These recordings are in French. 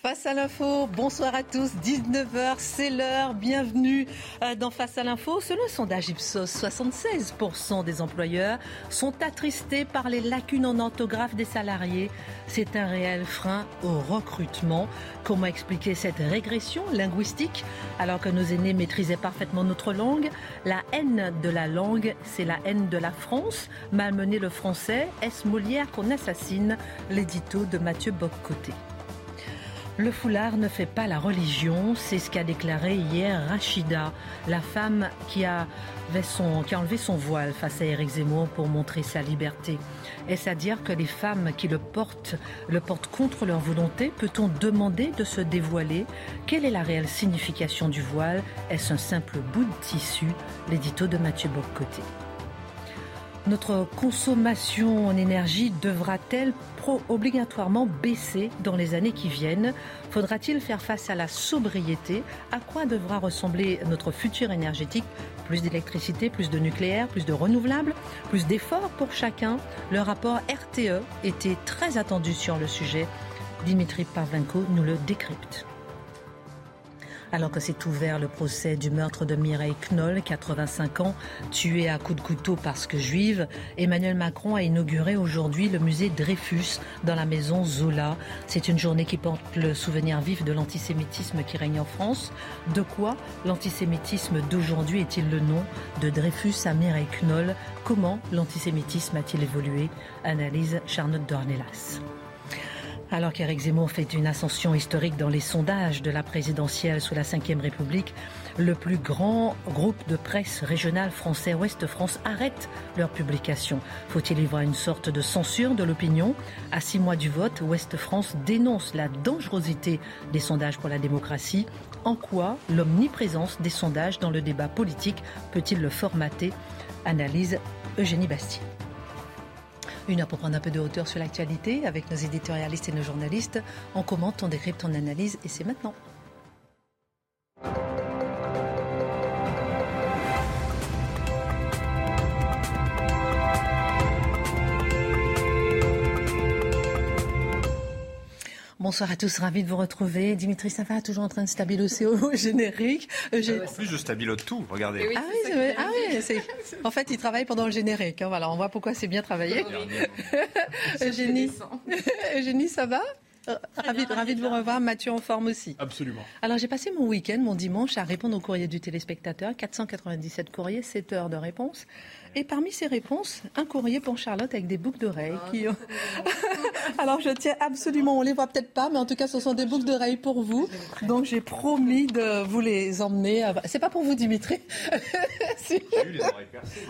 Face à l'info, bonsoir à tous, 19h, c'est l'heure, bienvenue euh, dans Face à l'info. Selon le sondage Ipsos, 76% des employeurs sont attristés par les lacunes en orthographe des salariés. C'est un réel frein au recrutement. Comment expliquer cette régression linguistique alors que nos aînés maîtrisaient parfaitement notre langue? La haine de la langue, c'est la haine de la France. Malmener le français, est-ce Molière qu'on assassine? L'édito de Mathieu Boccoté. Le foulard ne fait pas la religion, c'est ce qu'a déclaré hier Rachida, la femme qui a, enlevé son voile face à Éric Zemmour pour montrer sa liberté. Est-ce à dire que les femmes qui le portent le portent contre leur volonté Peut-on demander de se dévoiler? Quelle est la réelle signification du voile? Est-ce un simple bout de tissu? L'édito de Mathieu Boccoté. Notre consommation en énergie devra-t-elle obligatoirement baisser dans les années qui viennent Faudra-t-il faire face à la sobriété? À quoi devra ressembler notre futur énergétique? Plus d'électricité, plus de nucléaire, plus de renouvelables, plus d'efforts pour chacun? Le rapport RTE était très attendu sur le sujet. Dimitri Parvenko nous le décrypte. Alors que s'est ouvert le procès du meurtre de Mireille Knoll, 85 ans, tuée à coups de couteau parce que juive, Emmanuel Macron a inauguré aujourd'hui le musée Dreyfus dans la maison Zola. C'est une journée qui porte le souvenir vif de l'antisémitisme qui règne en France. De quoi l'antisémitisme d'aujourd'hui est-il le nom de Dreyfus à Mireille Knoll? Comment l'antisémitisme a-t-il évolué? Analyse Charlotte Dornelas. Alors qu'Éric Zemmour fait une ascension historique dans les sondages de la présidentielle sous la Ve République, le plus grand groupe de presse régional français Ouest France arrête leur publication. Faut-il y voir une sorte de censure de l'opinion? À six mois du vote, Ouest France dénonce la dangerosité des sondages pour la démocratie. En quoi l'omniprésence des sondages dans le débat politique peut-il le formater? Analyse Eugénie Bastier. Une heure pour prendre un peu de hauteur sur l'actualité avec nos éditorialistes et nos journalistes. On commente, on décrypte, on analyse et c'est maintenant. Bonsoir à tous, ravi de vous retrouver. Dimitri ça va toujours en train de stabiloter au générique. En plus, je stabilote tout, regardez. ah oui, ah oui en fait, il travaille pendant le générique. Hein, voilà, on voit pourquoi c'est bien travaillé. Eugénie, Eugénie, ça va? Ravi, ravi, de vous revoir. Mathieu en forme aussi. Absolument. Alors, j'ai passé mon week-end, mon dimanche, à répondre aux courriers du téléspectateur. 497 courriers, 7 heures de réponse. Et parmi ces réponses, un courrier pour Charlotte avec des boucles d'oreilles. Ah, qui... Alors je tiens absolument, on les voit peut-être pas, mais en tout cas ce sont des boucles d'oreilles pour vous. Donc j'ai promis de vous les emmener. C'est pas pour vous Dimitri.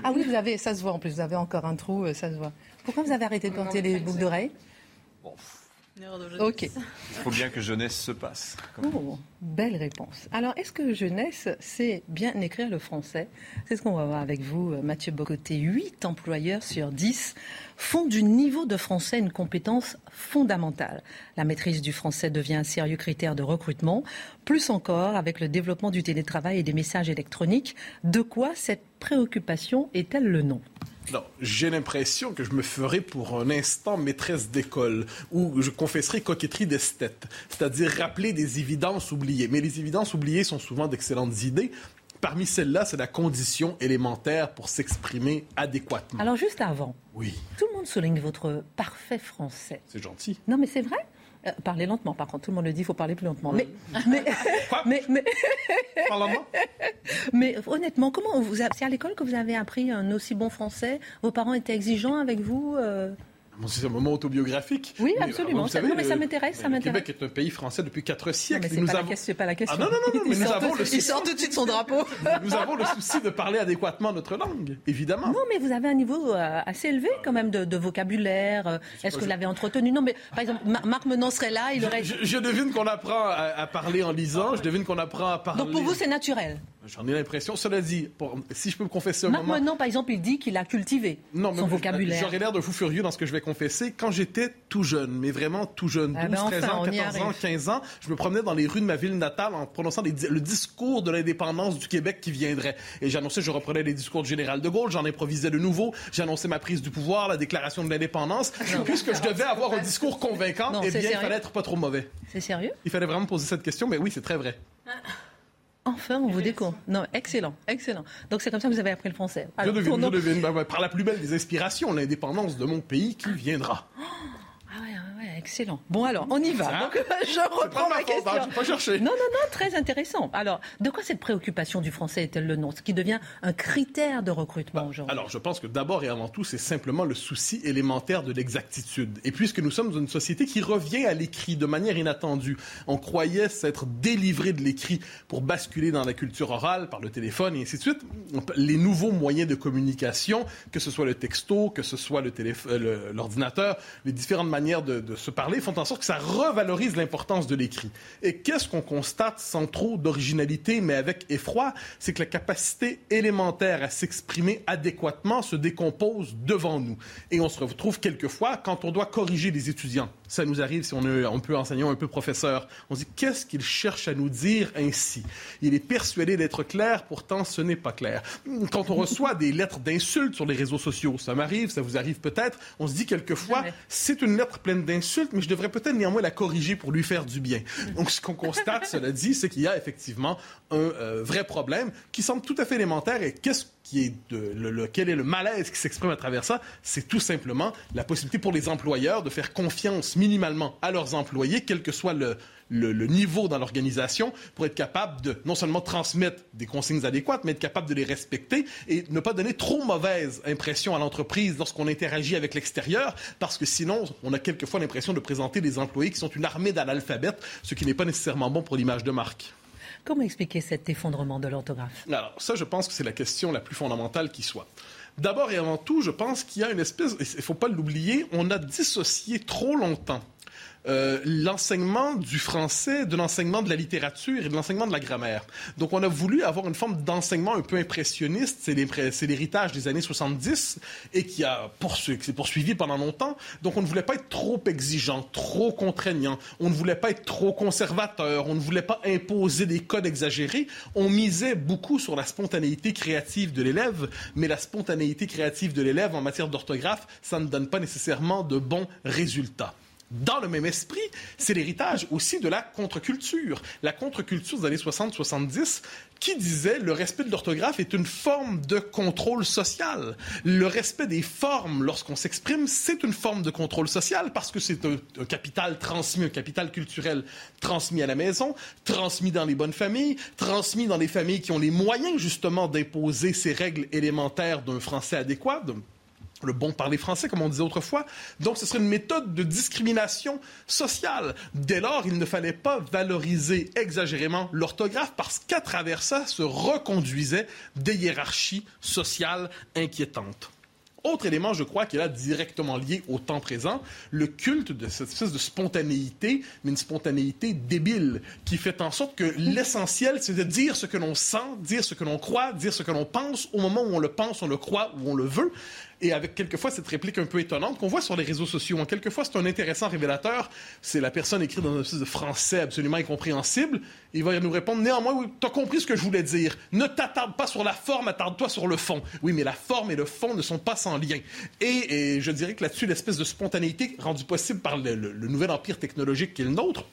ah oui, vous avez, ça se voit en plus, vous avez encore un trou, euh, ça se voit. Pourquoi vous avez arrêté de porter les boucles d'oreilles? Ok. Il faut bien que jeunesse se passe. Oh, belle réponse. Alors, est-ce que jeunesse sait bien écrire le français? C'est ce qu'on va voir avec vous, Mathieu Bocoté. 8 employeurs sur 10 font du niveau de français une compétence fondamentale. La maîtrise du français devient un sérieux critère de recrutement. Plus encore, avec le développement du télétravail et des messages électroniques, de quoi cette préoccupation est-elle le nom? J'ai l'impression que je me ferai pour un instant maîtresse d'école ou je confesserai coquetterie d'esthète, c'est-à-dire rappeler des évidences oubliées. Mais les évidences oubliées sont souvent d'excellentes idées. Parmi celles-là, c'est la condition élémentaire pour s'exprimer adéquatement. Alors juste avant, oui. tout le monde souligne votre parfait français. C'est gentil. Non mais c'est vrai euh, parlez lentement, par contre, tout le monde le dit, il faut parler plus lentement. Mais, mais, mais, mais, mais, honnêtement, comment vous c'est à l'école que vous avez appris un aussi bon français? Vos parents étaient exigeants avec vous euh? C'est un moment autobiographique. Oui, absolument. non, mais ça m'intéresse, ça m'intéresse. Le Québec est un pays français depuis quatre siècles. Non, mais c'est pas, la question. Ah, non, non, non, mais il, nous sort avons tout, le souci... il sort tout de suite son drapeau. nous avons le souci de parler adéquatement notre langue, évidemment. Non, mais vous avez un niveau euh, assez élevé quand même de, de vocabulaire. Euh, Est-ce que vous l'avez entretenu? Non, mais par exemple, Marc Menon serait là, il aurait. Je, je devine qu'on apprend à, à, parler en lisant. Je devine qu'on apprend à parler. Donc pour vous, c'est naturel. J'en ai l'impression. Cela dit, pour, si je peux me confesser un Marc moment... Menon, par exemple, il dit qu'il a cultivé non, son mais vocabulaire. J'aurais l'air de fou furieux dans ce que je vais confesser. Quand j'étais tout jeune, mais vraiment tout jeune, 12, ah ben 13 enfin, ans, 14 ans, 15 ans, je me promenais dans les rues de ma ville natale en prononçant les, le discours de l'indépendance du Québec qui viendrait. Et j'annonçais, je reprenais les discours du général de Gaulle, j'en improvisais de nouveau, j'annonçais ma prise du pouvoir, la déclaration de l'indépendance. Puisque je devais avoir un discours convaincant, Non, eh bien, il fallait être pas trop mauvais. C'est sérieux? Il fallait vraiment poser cette question, mais oui, c'est très vrai. Enfin, on vous découvre. Non, excellent, excellent. Donc c'est comme ça que vous avez appris le français. je devine, tournons- je devine. Bah, par la plus belle des inspirations, l'indépendance de mon pays qui viendra. Ouais, excellent. Bon alors, on y va. Donc je reprends ma faute, hein, question. pas. Non, non, non, très intéressant. Alors, de quoi cette préoccupation du français est-elle le nom? Ce qui devient un critère de recrutement aujourd'hui. Alors, je pense que d'abord et avant tout, c'est simplement le souci élémentaire de l'exactitude. Et puisque nous sommes une société qui revient à l'écrit de manière inattendue, on croyait s'être délivré de l'écrit pour basculer dans la culture orale par le téléphone et ainsi de suite. Les nouveaux moyens de communication, que ce soit le texto, que ce soit le le- l'ordinateur, les différentes manières de, de se parler font en sorte que ça revalorise l'importance de l'écrit. Et qu'est-ce qu'on constate sans trop d'originalité, mais avec effroi, c'est que la capacité élémentaire à s'exprimer adéquatement se décompose devant nous. Et on se retrouve quelquefois quand on doit corriger les étudiants. Ça nous arrive si on est un peu enseignant, un peu professeur. On se dit qu'est-ce qu'il cherche à nous dire ainsi? Il est persuadé d'être clair, pourtant ce n'est pas clair. Quand on reçoit des lettres d'insultes sur les réseaux sociaux, ça m'arrive, ça vous arrive peut-être, on se dit quelquefois c'est une lettre pleine d'insultes, mais je devrais peut-être néanmoins la corriger pour lui faire du bien. Donc, ce qu'on constate, cela dit, c'est qu'il y a effectivement un euh, vrai problème qui semble tout à fait élémentaire. Et qu'est-ce qui est quel est le malaise qui s'exprime à travers ça? C'est tout simplement la possibilité pour les employeurs de faire confiance minimalement à leurs employés, quel que soit le, le, le niveau dans l'organisation, pour être capable de non seulement transmettre des consignes adéquates, mais être capable de les respecter et ne pas donner trop mauvaise impression à l'entreprise lorsqu'on interagit avec l'extérieur, parce que sinon, on a quelquefois l'impression de présenter des employés qui sont une armée d'analphabètes, ce qui n'est pas nécessairement bon pour l'image de marque. Comment expliquer cet effondrement de l'orthographe? Alors, ça, je pense que c'est la question la plus fondamentale qui soit. D'abord et avant tout, je pense qu'il y a une espèce, il ne faut pas l'oublier, on a dissocié trop longtemps euh, l'enseignement du français de l'enseignement de la littérature et de l'enseignement de la grammaire. Donc, on a voulu avoir une forme d'enseignement un peu impressionniste. C'est l'héritage des années 70 et qui a s'est poursuivi pendant longtemps. Donc, on ne voulait pas être trop exigeant, trop contraignant. On ne voulait pas être trop conservateur. On ne voulait pas imposer des codes exagérés. On misait beaucoup sur la spontanéité créative de l'élève, mais la spontanéité créative de l'élève en matière d'orthographe, ça ne donne pas nécessairement de bons résultats. Dans le même esprit, c'est l'héritage aussi de la contre-culture. La contre-culture des années 60-70 qui disait le respect de l'orthographe est une forme de contrôle social. Le respect des formes lorsqu'on s'exprime, c'est une forme de contrôle social parce que c'est un, un capital transmis, un capital culturel transmis à la maison, transmis dans les bonnes familles, transmis dans les familles qui ont les moyens justement d'imposer ces règles élémentaires d'un français adéquat, le bon parler français, comme on disait autrefois. Donc, ce serait une méthode de discrimination sociale. Dès lors, il ne fallait pas valoriser exagérément l'orthographe parce qu'à travers ça se reconduisaient des hiérarchies sociales inquiétantes. Autre élément, je crois, qui est là directement lié au temps présent, le culte de cette espèce de spontanéité, mais une spontanéité débile, qui fait en sorte que l'essentiel, c'est de dire ce que l'on sent, dire ce que l'on croit, dire ce que l'on pense, au moment où on le pense, on le croit, où on le veut, et avec quelquefois cette réplique un peu étonnante qu'on voit sur les réseaux sociaux. En quelquefois, c'est un intéressant révélateur. C'est la personne écrite dans un espèce de français absolument incompréhensible. Il va nous répondre néanmoins, oui, t'as compris ce que je voulais dire. Ne t'attarde pas sur la forme, attarde-toi sur le fond. Oui, mais la forme et le fond ne sont pas sans lien. Et, je dirais que là-dessus, l'espèce de spontanéité rendue possible par le nouvel empire technologique qui est le nôtre,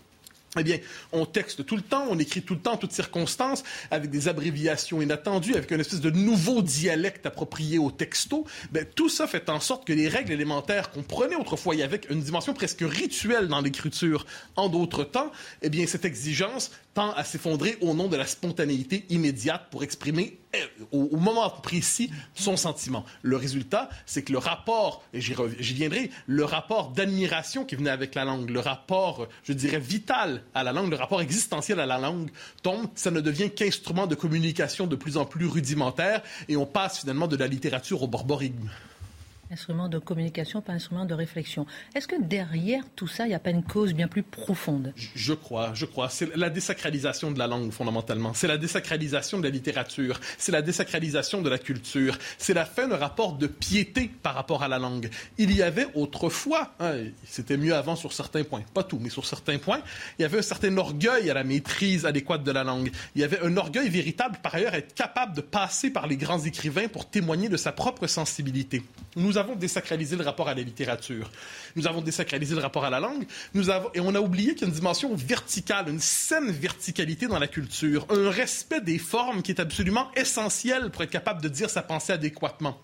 eh bien, on texte tout le temps, on écrit tout le temps, en toutes circonstances, avec des abréviations inattendues, avec une espèce de nouveau dialecte approprié au texto. Ben, tout ça fait en sorte que les règles élémentaires qu'on prenait autrefois, il y avait une dimension presque rituelle dans l'écriture en d'autres temps, eh bien, cette exigence tend à s'effondrer au nom de la spontanéité immédiate pour exprimer au, moment précis son sentiment. Le résultat, c'est que le rapport, et j'y viendrai, le rapport d'admiration qui venait avec la langue, le rapport, je dirais, vital à la langue, le rapport existentiel à la langue tombe, ça ne devient qu'instrument de communication de plus en plus rudimentaire et on passe finalement de la littérature au borborigme. Instrument de communication, pas instrument de réflexion. Est-ce que derrière tout ça, il n'y a pas une cause bien plus profonde? Je crois, je crois. C'est la désacralisation de la langue, fondamentalement. C'est la désacralisation de la littérature. C'est la désacralisation de la culture. C'est la fin d'un rapport de piété par rapport à la langue. Il y avait autrefois, hein, c'était mieux avant sur certains points, pas tout, mais sur certains points, il y avait un certain orgueil à la maîtrise adéquate de la langue. Il y avait un orgueil véritable, par ailleurs, à être capable de passer par les grands écrivains pour témoigner de sa propre sensibilité. Nous nous avons désacralisé le rapport à la littérature. Nous avons désacralisé le rapport à la langue. Et on a oublié qu'il y a une dimension verticale, une saine verticalité dans la culture, un respect des formes qui est absolument essentiel pour être capable de dire sa pensée adéquatement.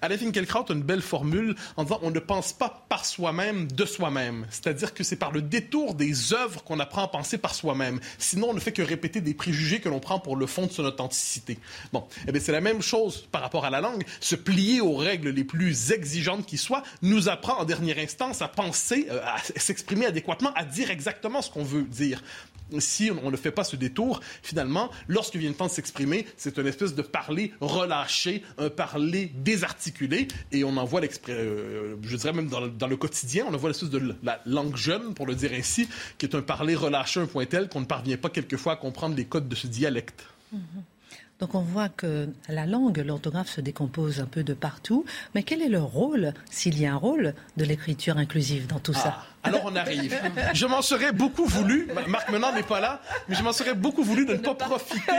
Alain Finkielkraut a une belle formule en disant on ne pense pas par soi-même de soi-même. C'est-à-dire que c'est par le détour des œuvres qu'on apprend à penser par soi-même. Sinon, on ne fait que répéter des préjugés que l'on prend pour le fond de son authenticité. Bon, eh bien, c'est la même chose par rapport à la langue. Se plier aux règles les plus exigeantes qui soient nous apprend en dernière instance à penser, euh, à s'exprimer adéquatement, à dire exactement ce qu'on veut dire si on ne fait pas ce détour, finalement, lorsque vient le temps de s'exprimer, c'est une espèce de parler relâché, un parler désarticulé, et on en voit euh, je dirais même dans le, quotidien, on en voit l'espèce de la langue jeune, pour le dire ainsi, qui est un parler relâché, un point tel qu'on ne parvient pas quelquefois à comprendre les codes de ce dialecte. Mm-hmm. Donc on voit que la langue, l'orthographe se décompose un peu de partout. Mais quel est le rôle, s'il y a un rôle, de l'écriture inclusive dans tout ça? Ah. Alors on arrive. Je m'en serais beaucoup voulu, Marc Menard n'est pas là, mais je m'en serais beaucoup voulu de ne pas profiter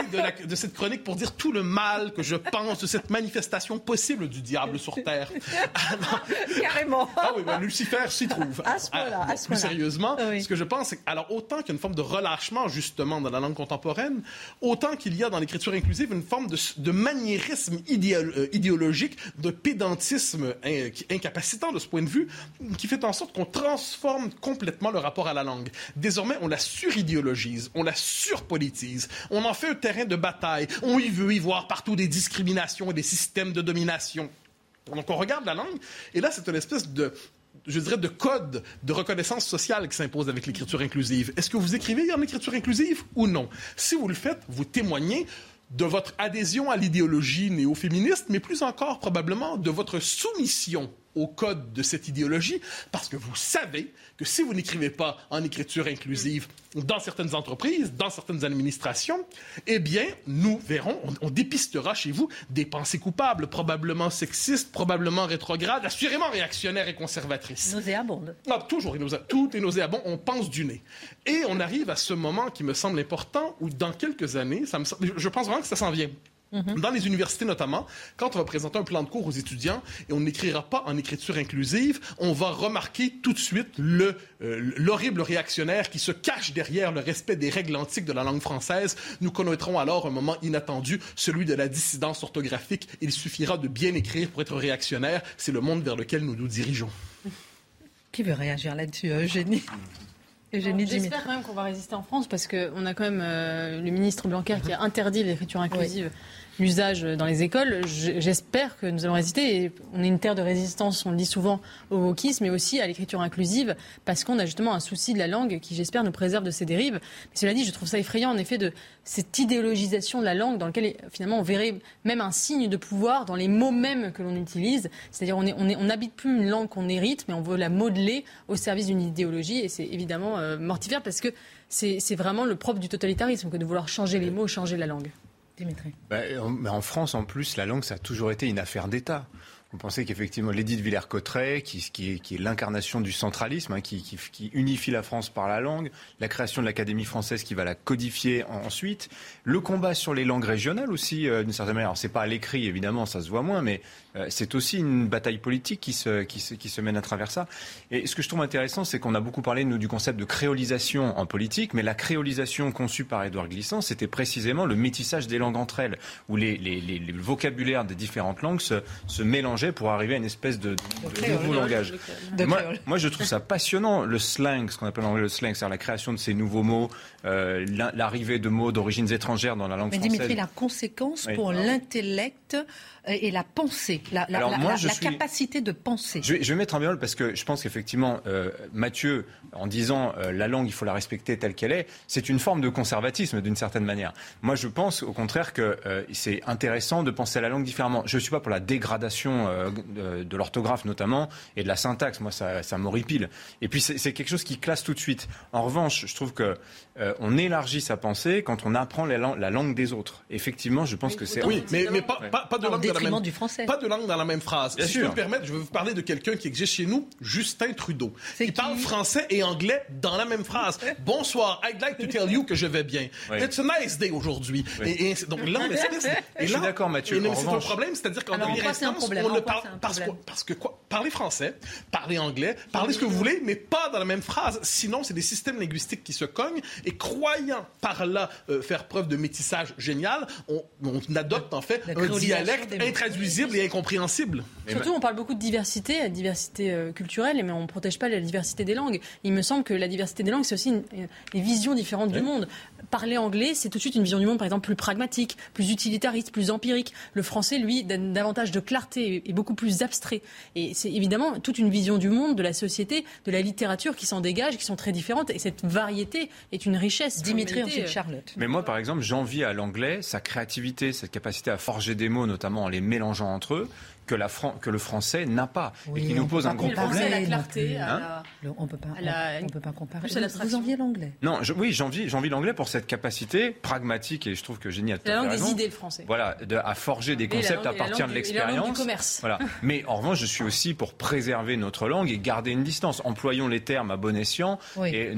de, cette chronique pour dire tout le mal que je pense de cette manifestation possible du diable sur Terre. Ah, Carrément. Ah oui, ben, Lucifer s'y trouve. À ce point-là. Ah, plus sérieusement, ce que je pense, c'est que, alors autant qu'il y a une forme de relâchement justement dans la langue contemporaine, autant qu'il y a dans l'écriture inclusive une forme de, maniérisme euh, idéologique, de pédantisme incapacitant de ce point de vue, qui fait en sorte qu'on transforme complètement le rapport à la langue. Désormais, on la suridéologise, on la surpolitise, on en fait un terrain de bataille, on y veut y voir partout des discriminations et des systèmes de domination. Donc on regarde la langue, et là, c'est une espèce de, je dirais, de code de reconnaissance sociale qui s'impose avec l'écriture inclusive. Est-ce que vous écrivez en écriture inclusive ou non? Si vous le faites, vous témoignez de votre adhésion à l'idéologie néo-féministe, mais plus encore probablement de votre soumission au code de cette idéologie, parce que vous savez que si vous n'écrivez pas en écriture inclusive dans certaines entreprises, dans certaines administrations, eh bien, nous verrons, on, dépistera chez vous des pensées coupables, probablement sexistes, probablement rétrogrades, assurément réactionnaires et conservatrices. Nauséabondes. Ah, toujours, tout est nauséabond, on pense du nez. Et on arrive à ce moment qui me semble important, où dans quelques années, ça me, je pense vraiment que ça s'en vient. Mhm. Dans les universités notamment, quand on va présenter un plan de cours aux étudiants et on n'écrira pas en écriture inclusive, on va remarquer tout de suite le, euh, l'horrible réactionnaire qui se cache derrière le respect des règles antiques de la langue française. Nous connaîtrons alors un moment inattendu, celui de la dissidence orthographique. Il suffira de bien écrire pour être réactionnaire. C'est le monde vers lequel nous nous dirigeons. Qui veut réagir là-dessus, Eugénie? J'espère quand même qu'on va résister en France parce qu'on a quand même euh, le ministre Blanquer qui a interdit l'écriture inclusive l'usage dans les écoles. J'espère que nous allons résister. On est une terre de résistance, on le dit souvent au wokisme, mais aussi à l'écriture inclusive, parce qu'on a justement un souci de la langue qui, j'espère, nous préserve de ces dérives. Mais cela dit, je trouve ça effrayant, en effet, de cette idéologisation de la langue dans laquelle, finalement, on verrait même un signe de pouvoir dans les mots mêmes que l'on utilise. C'est-à-dire, on n'habite plus une langue qu'on hérite, mais on veut la modeler au service d'une idéologie. Et c'est évidemment euh, mortifère parce que c'est vraiment le propre du totalitarisme que de vouloir changer les mots, changer la langue. Bah, en France, en plus, la langue, ça a toujours été une affaire d'État. Vous pensez qu'effectivement, l'édit de Villers-Cotterêts, qui, est, l'incarnation du centralisme, hein, qui, unifie la France par la langue, la création de l'Académie française qui va la codifier ensuite, le combat sur les langues régionales aussi, euh, d'une certaine manière. Alors, c'est pas à l'écrit, évidemment, ça se voit moins, mais euh, c'est aussi une bataille politique qui se, mène à travers ça. Et ce que je trouve intéressant, c'est qu'on a beaucoup parlé, du concept de créolisation en politique, mais la créolisation conçue par Édouard Glissant, c'était précisément le métissage des langues entre elles, où les, vocabulaires des différentes langues se, se mélangent étrangers pour arriver à une espèce de, nouveau langage. Moi, je trouve ça passionnant, le slang, ce qu'on appelle en anglais le slang, c'est-à-dire la création de ces nouveaux mots, euh, l'arrivée de mots d'origines étrangères dans la langue française. Mais Dimitri, la conséquence pour l'intellect et la pensée, la, capacité de penser. Je vais, mettre un bémol parce que je pense qu'effectivement, euh, Mathieu, en disant euh, la langue, il faut la respecter telle qu'elle est, c'est une forme de conservatisme d'une certaine manière. Moi, je pense au contraire que euh, c'est intéressant de penser à la langue différemment. Je ne suis pas pour la dégradation de, de l'orthographe notamment et de la syntaxe. Moi, ça, ça m'horripile. Et puis, c'est quelque chose qui classe tout de suite. En revanche, je trouve que on élargit sa pensée quand on apprend la, la langue des autres. Effectivement, je pense que c'est... Oui, mais, mais pas, pas, de langue du français. Pas de langue dans la même phrase. si je peux me permettre, je vais vous parler de quelqu'un qui existe chez nous, Justin Trudeau, qui, parle français et anglais dans la même phrase. Bonsoir, I'd like to tell you que je vais bien. It's a nice day aujourd'hui. Et, donc là, je suis d'accord, Mathieu. C'est un problème, c'est-à-dire qu'en dernière instance, on le parle parce, parce que quoi? Parler français, parler anglais, parler ce que vous voulez, mais pas dans la même phrase. Sinon, c'est des systèmes linguistiques qui se cognent. Et croyant par là euh, faire preuve de métissage génial, on, adopte en fait un dialecte intraduisible et incompréhensible. Surtout, on parle beaucoup de diversité, la diversité euh, culturelle, mais on ne protège pas la diversité des langues. Il me semble que la diversité des langues, c'est aussi une, une, vision différente du monde. Parler anglais, c'est tout de suite une vision du monde, par exemple, plus pragmatique, plus utilitariste, plus empirique. Le français, lui, donne davantage de clarté et beaucoup plus abstrait. Et c'est évidemment toute une vision du monde, de la société, de la littérature qui s'en dégage, qui sont très différentes. Et cette variété est une richesse. Dimitri, ensuite Charlotte. Mais moi, par exemple, j'envie à l'anglais sa créativité, cette capacité à forger des mots, notamment en les mélangeant entre eux que, la que le français n'a pas et qui nous pose un gros problème. La clarté, hein on peut pas, on, peut pas comparer. Vous enviez l'anglais Non, je, oui, j'envie, j'envie l'anglais pour cette capacité pragmatique et je trouve que génial. La langue des idées, le français. Voilà, de, à forger des concepts à partir de l'expérience. commerce. Voilà. Mais en revanche, je suis aussi pour préserver notre langue et garder une distance. Employons les termes à bon escient et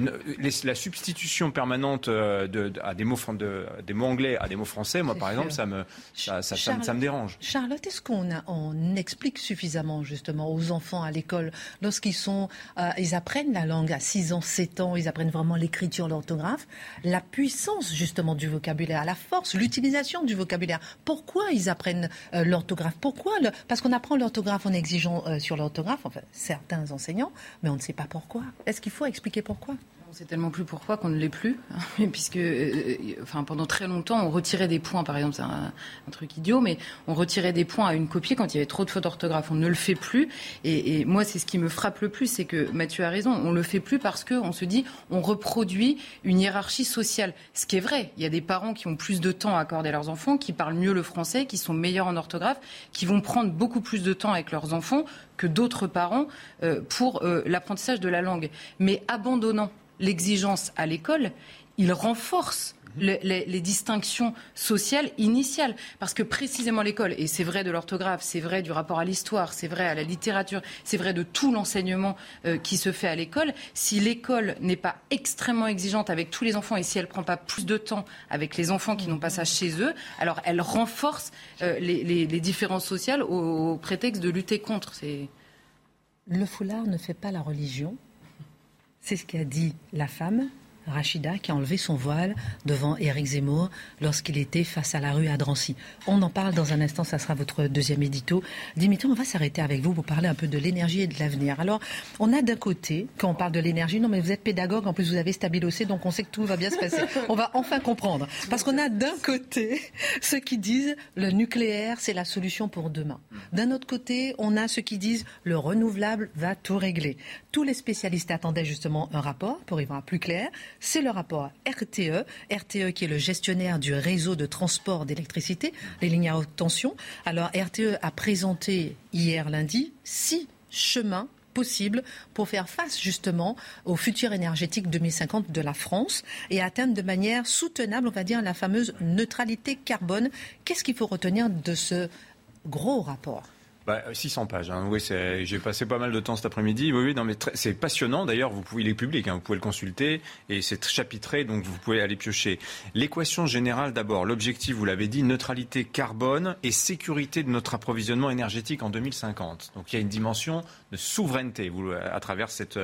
la substitution permanente euh, de, à des mots, de, des mots anglais à des mots français, moi par exemple, ça me, ça, ça, ça, me dérange. Charlotte, est-ce qu'on a on explique suffisamment justement aux enfants à l'école lorsqu'ils sont, euh, ils apprennent la langue à 6 ans, 7 ans, ils apprennent vraiment l'écriture, l'orthographe, la puissance justement du vocabulaire, la force, l'utilisation du vocabulaire. Pourquoi ils apprennent euh, l'orthographe? Pourquoi Parce qu'on apprend l'orthographe en exigeant euh, sur l'orthographe, enfin certains enseignants, mais on ne sait pas pourquoi. Est-ce qu'il faut expliquer pourquoi? On sait tellement plus pourquoi qu'on ne l'est plus, puisque, euh, enfin, pendant très longtemps, on retirait des points, par exemple, c'est un, truc idiot, mais on retirait des points à une copie quand il y avait trop de fautes d'orthographe. On ne le fait plus. Et, moi, c'est ce qui me frappe le plus, c'est que Mathieu a raison. On le fait plus parce qu'on se dit, on reproduit une hiérarchie sociale. Ce qui est vrai. Il y a des parents qui ont plus de temps à accorder à leurs enfants, qui parlent mieux le français, qui sont meilleurs en orthographe, qui vont prendre beaucoup plus de temps avec leurs enfants que d'autres parents euh, pour euh, l'apprentissage de la langue. Mais abandonnant l'exigence à l'école, il renforce les, distinctions sociales initiales. Parce que précisément l'école, et c'est vrai de l'orthographe, c'est vrai du rapport à l'histoire, c'est vrai à la littérature, c'est vrai de tout l'enseignement euh, qui se fait à l'école, si l'école n'est pas extrêmement exigeante avec tous les enfants et si elle ne prend pas plus de temps avec les enfants qui n'ont pas ça chez eux, alors elle renforce euh, les, différences sociales au, au prétexte de lutter contre. Le foulard ne fait pas la religion. C'est ce qu'a dit la femme Rachida qui a enlevé son voile devant Éric Zemmour lorsqu'il était face à la rue à Drancy. On en parle dans un instant, ça sera votre deuxième édito. Dimitri, on va s'arrêter avec vous pour parler un peu de l'énergie et de l'avenir. Alors, on a d'un côté, quand on parle de l'énergie, non mais vous êtes pédagogue, en plus vous avez stabilocé, donc on sait que tout va bien se passer. On va enfin comprendre. Parce qu'on a d'un côté ceux qui disent le nucléaire, c'est la solution pour demain. D'un autre côté, on a ceux qui disent le renouvelable va tout régler. Tous les spécialistes attendaient justement un rapport pour y voir plus clair c'est le rapport RTE, RTE qui est le gestionnaire du réseau de transport d'électricité, les lignes à haute tension. Alors RTE a présenté hier lundi six chemins possibles pour faire face justement au futur énergétique 2050 de la France et atteindre de manière soutenable, on va dire, la fameuse neutralité carbone. Qu'est-ce qu'il faut retenir de ce gros rapport? 600 bah, pages. Hein. Oui, j'ai passé pas mal de temps cet après-midi. Oui, oui, non, mais c'est passionnant. D'ailleurs, vous pouvez, il est public, hein, vous pouvez le consulter et c'est chapitré, donc vous pouvez aller piocher. L'équation générale, d'abord, l'objectif, vous l'avez dit, neutralité carbone et sécurité de notre approvisionnement énergétique en 2050. Donc il y a une dimension de souveraineté à travers cet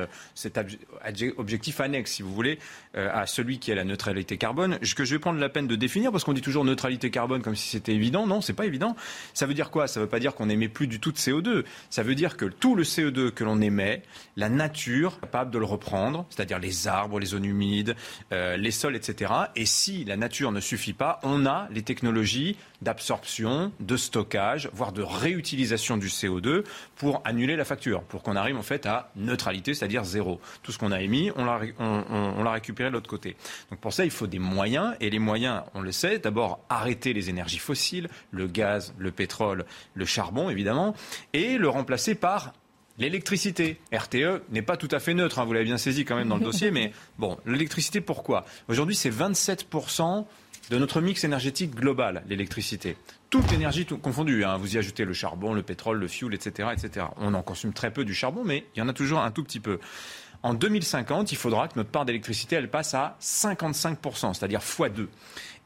objectif annexe, si vous voulez, euh, à celui qui est la neutralité carbone, que je vais prendre la peine de définir parce qu'on dit toujours neutralité carbone comme si c'était évident. Non, c'est pas évident. Ça veut dire quoi? Ça veut pas dire qu'on émet plus du tout de CO2. Ça veut dire que tout le CO2 que l'on émet, la nature est capable de le reprendre, c'est-à-dire les arbres, les zones humides, euh, les sols, etc. Et si la nature ne suffit pas, on a les technologies d'absorption, de stockage, voire de réutilisation du CO2 pour annuler la facture, pour qu'on arrive en fait à neutralité, c'est-à-dire zéro. Tout ce qu'on a émis, on l'a, on, l'a récupéré de l'autre côté. Donc pour ça, il faut des moyens, et les moyens, on le sait, d'abord arrêter les énergies fossiles, le gaz, le pétrole, le charbon évidemment, et le remplacer par L'électricité, RTE n'est pas tout à fait neutre, hein, vous l'avez bien saisi quand même dans le dossier, mais bon, l'électricité pourquoi? Aujourd'hui c'est 27% de notre mix énergétique global, l'électricité. Toute énergie confondue, hein. vous y ajoutez le charbon, le pétrole, le fioul, etc., etc. On en consomme très peu du charbon, mais il y en a toujours un tout petit peu. En 2050, il faudra que notre part d'électricité, elle passe à 55%, c'est-à-dire x2.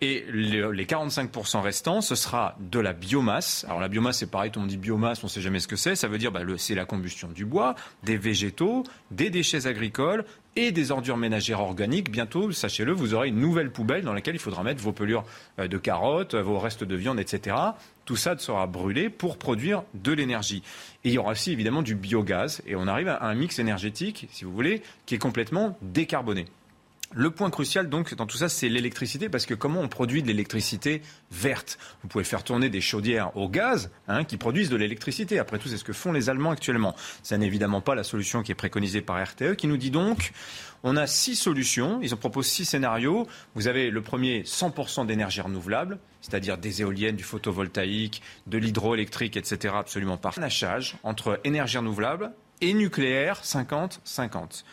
Et les 45% restants, ce sera de la biomasse. Alors la biomasse, c'est pareil, tout monde dit biomasse, on ne sait jamais ce que c'est. Ça veut dire, bah, c'est la combustion du bois, des végétaux, des déchets agricoles et des ordures ménagères organiques. Bientôt, sachez-le, vous aurez une nouvelle poubelle dans laquelle il faudra mettre vos pelures euh, de carottes, vos restes de viande, etc. Tout ça sera brûlé pour produire de l'énergie. Et il y aura aussi évidemment du biogaz. Et on arrive à un mix énergétique, si vous voulez, qui est complètement décarboné. Le point crucial donc dans tout ça, c'est l'électricité, parce que comment on produit de l'électricité verte? Vous pouvez faire tourner des chaudières au gaz hein, qui produisent de l'électricité. Après tout, c'est ce que font les Allemands actuellement. Ce n'est évidemment pas la solution qui est préconisée par RTE, qui nous dit donc on a six solutions. Ils en proposent six scénarios. Vous avez le premier 100% d'énergie renouvelable, c'est-à-dire des éoliennes, du photovoltaïque, de l'hydroélectrique, etc. Absolument par nachage entre énergie renouvelable et nucléaire 50-50.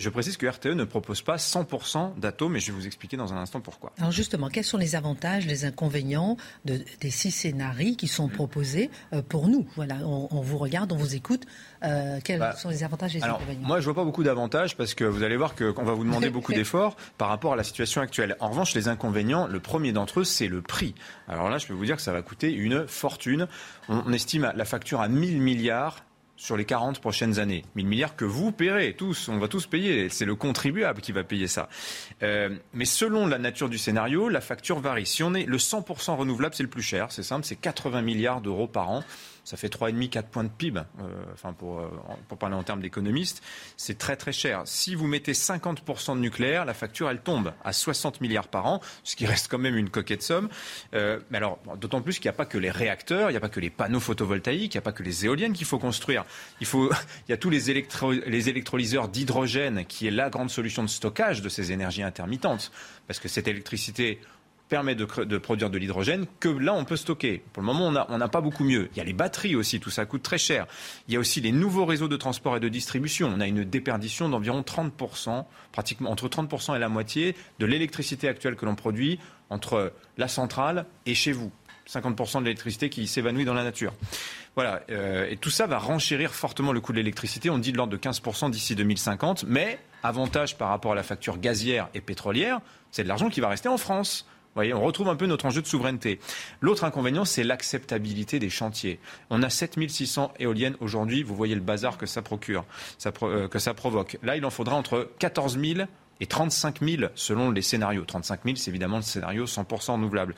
Je précise que RTE ne propose pas 100% d'atomes et je vais vous expliquer dans un instant pourquoi. Alors justement, quels sont les avantages, les inconvénients des six scénarios qui sont proposés euh, pour nous? Voilà, on, vous regarde, on vous écoute. Euh, quels bah, sont les avantages et les inconvénients? Moi, je vois pas beaucoup d'avantages parce que vous allez voir qu'on va vous demander beaucoup d'efforts par rapport à la situation actuelle. En revanche, les inconvénients, le premier d'entre eux, c'est le prix. Alors là, je peux vous dire que ça va coûter une fortune. On, on estime la facture à 1000 milliards sur les 40 prochaines années. 1000 milliards que vous paierez tous, on va tous payer. C'est le contribuable qui va payer ça. Euh, mais selon la nature du scénario, la facture varie. Si on est le 100% renouvelable, c'est le plus cher. C'est simple, c'est 80 milliards d'euros par an ça fait 3,5-4 points de PIB, euh, enfin pour, euh, pour parler en termes d'économistes, c'est très très cher. Si vous mettez 50% de nucléaire, la facture elle tombe à 60 milliards par an, ce qui reste quand même une coquette somme. Euh, mais alors, d'autant plus qu'il n'y a pas que les réacteurs, il n'y a pas que les panneaux photovoltaïques, il n'y a pas que les éoliennes qu'il faut construire. Il, faut, il y a tous les, les électrolyseurs d'hydrogène qui est la grande solution de stockage de ces énergies intermittentes. Parce que cette électricité, permet de, produire de l'hydrogène que là, on peut stocker. Pour le moment, on n'a pas beaucoup mieux. Il y a les batteries aussi, tout ça coûte très cher. Il y a aussi les nouveaux réseaux de transport et de distribution. On a une déperdition d'environ 30%, pratiquement entre 30% et la moitié de l'électricité actuelle que l'on produit entre la centrale et chez vous. 50% de l'électricité qui s'évanouit dans la nature. Voilà, euh, et tout ça va renchérir fortement le coût de l'électricité. On dit de l'ordre de 15% d'ici 2050, mais avantage par rapport à la facture gazière et pétrolière, c'est de l'argent qui va rester en France on retrouve un peu notre enjeu de souveraineté. L'autre inconvénient, c'est l'acceptabilité des chantiers. On a 7600 éoliennes aujourd'hui. Vous voyez le bazar que ça procure, euh, que ça provoque. Là, il en faudra entre 14 000 et 35 000 selon les scénarios. 35 000, c'est évidemment le scénario 100% renouvelable.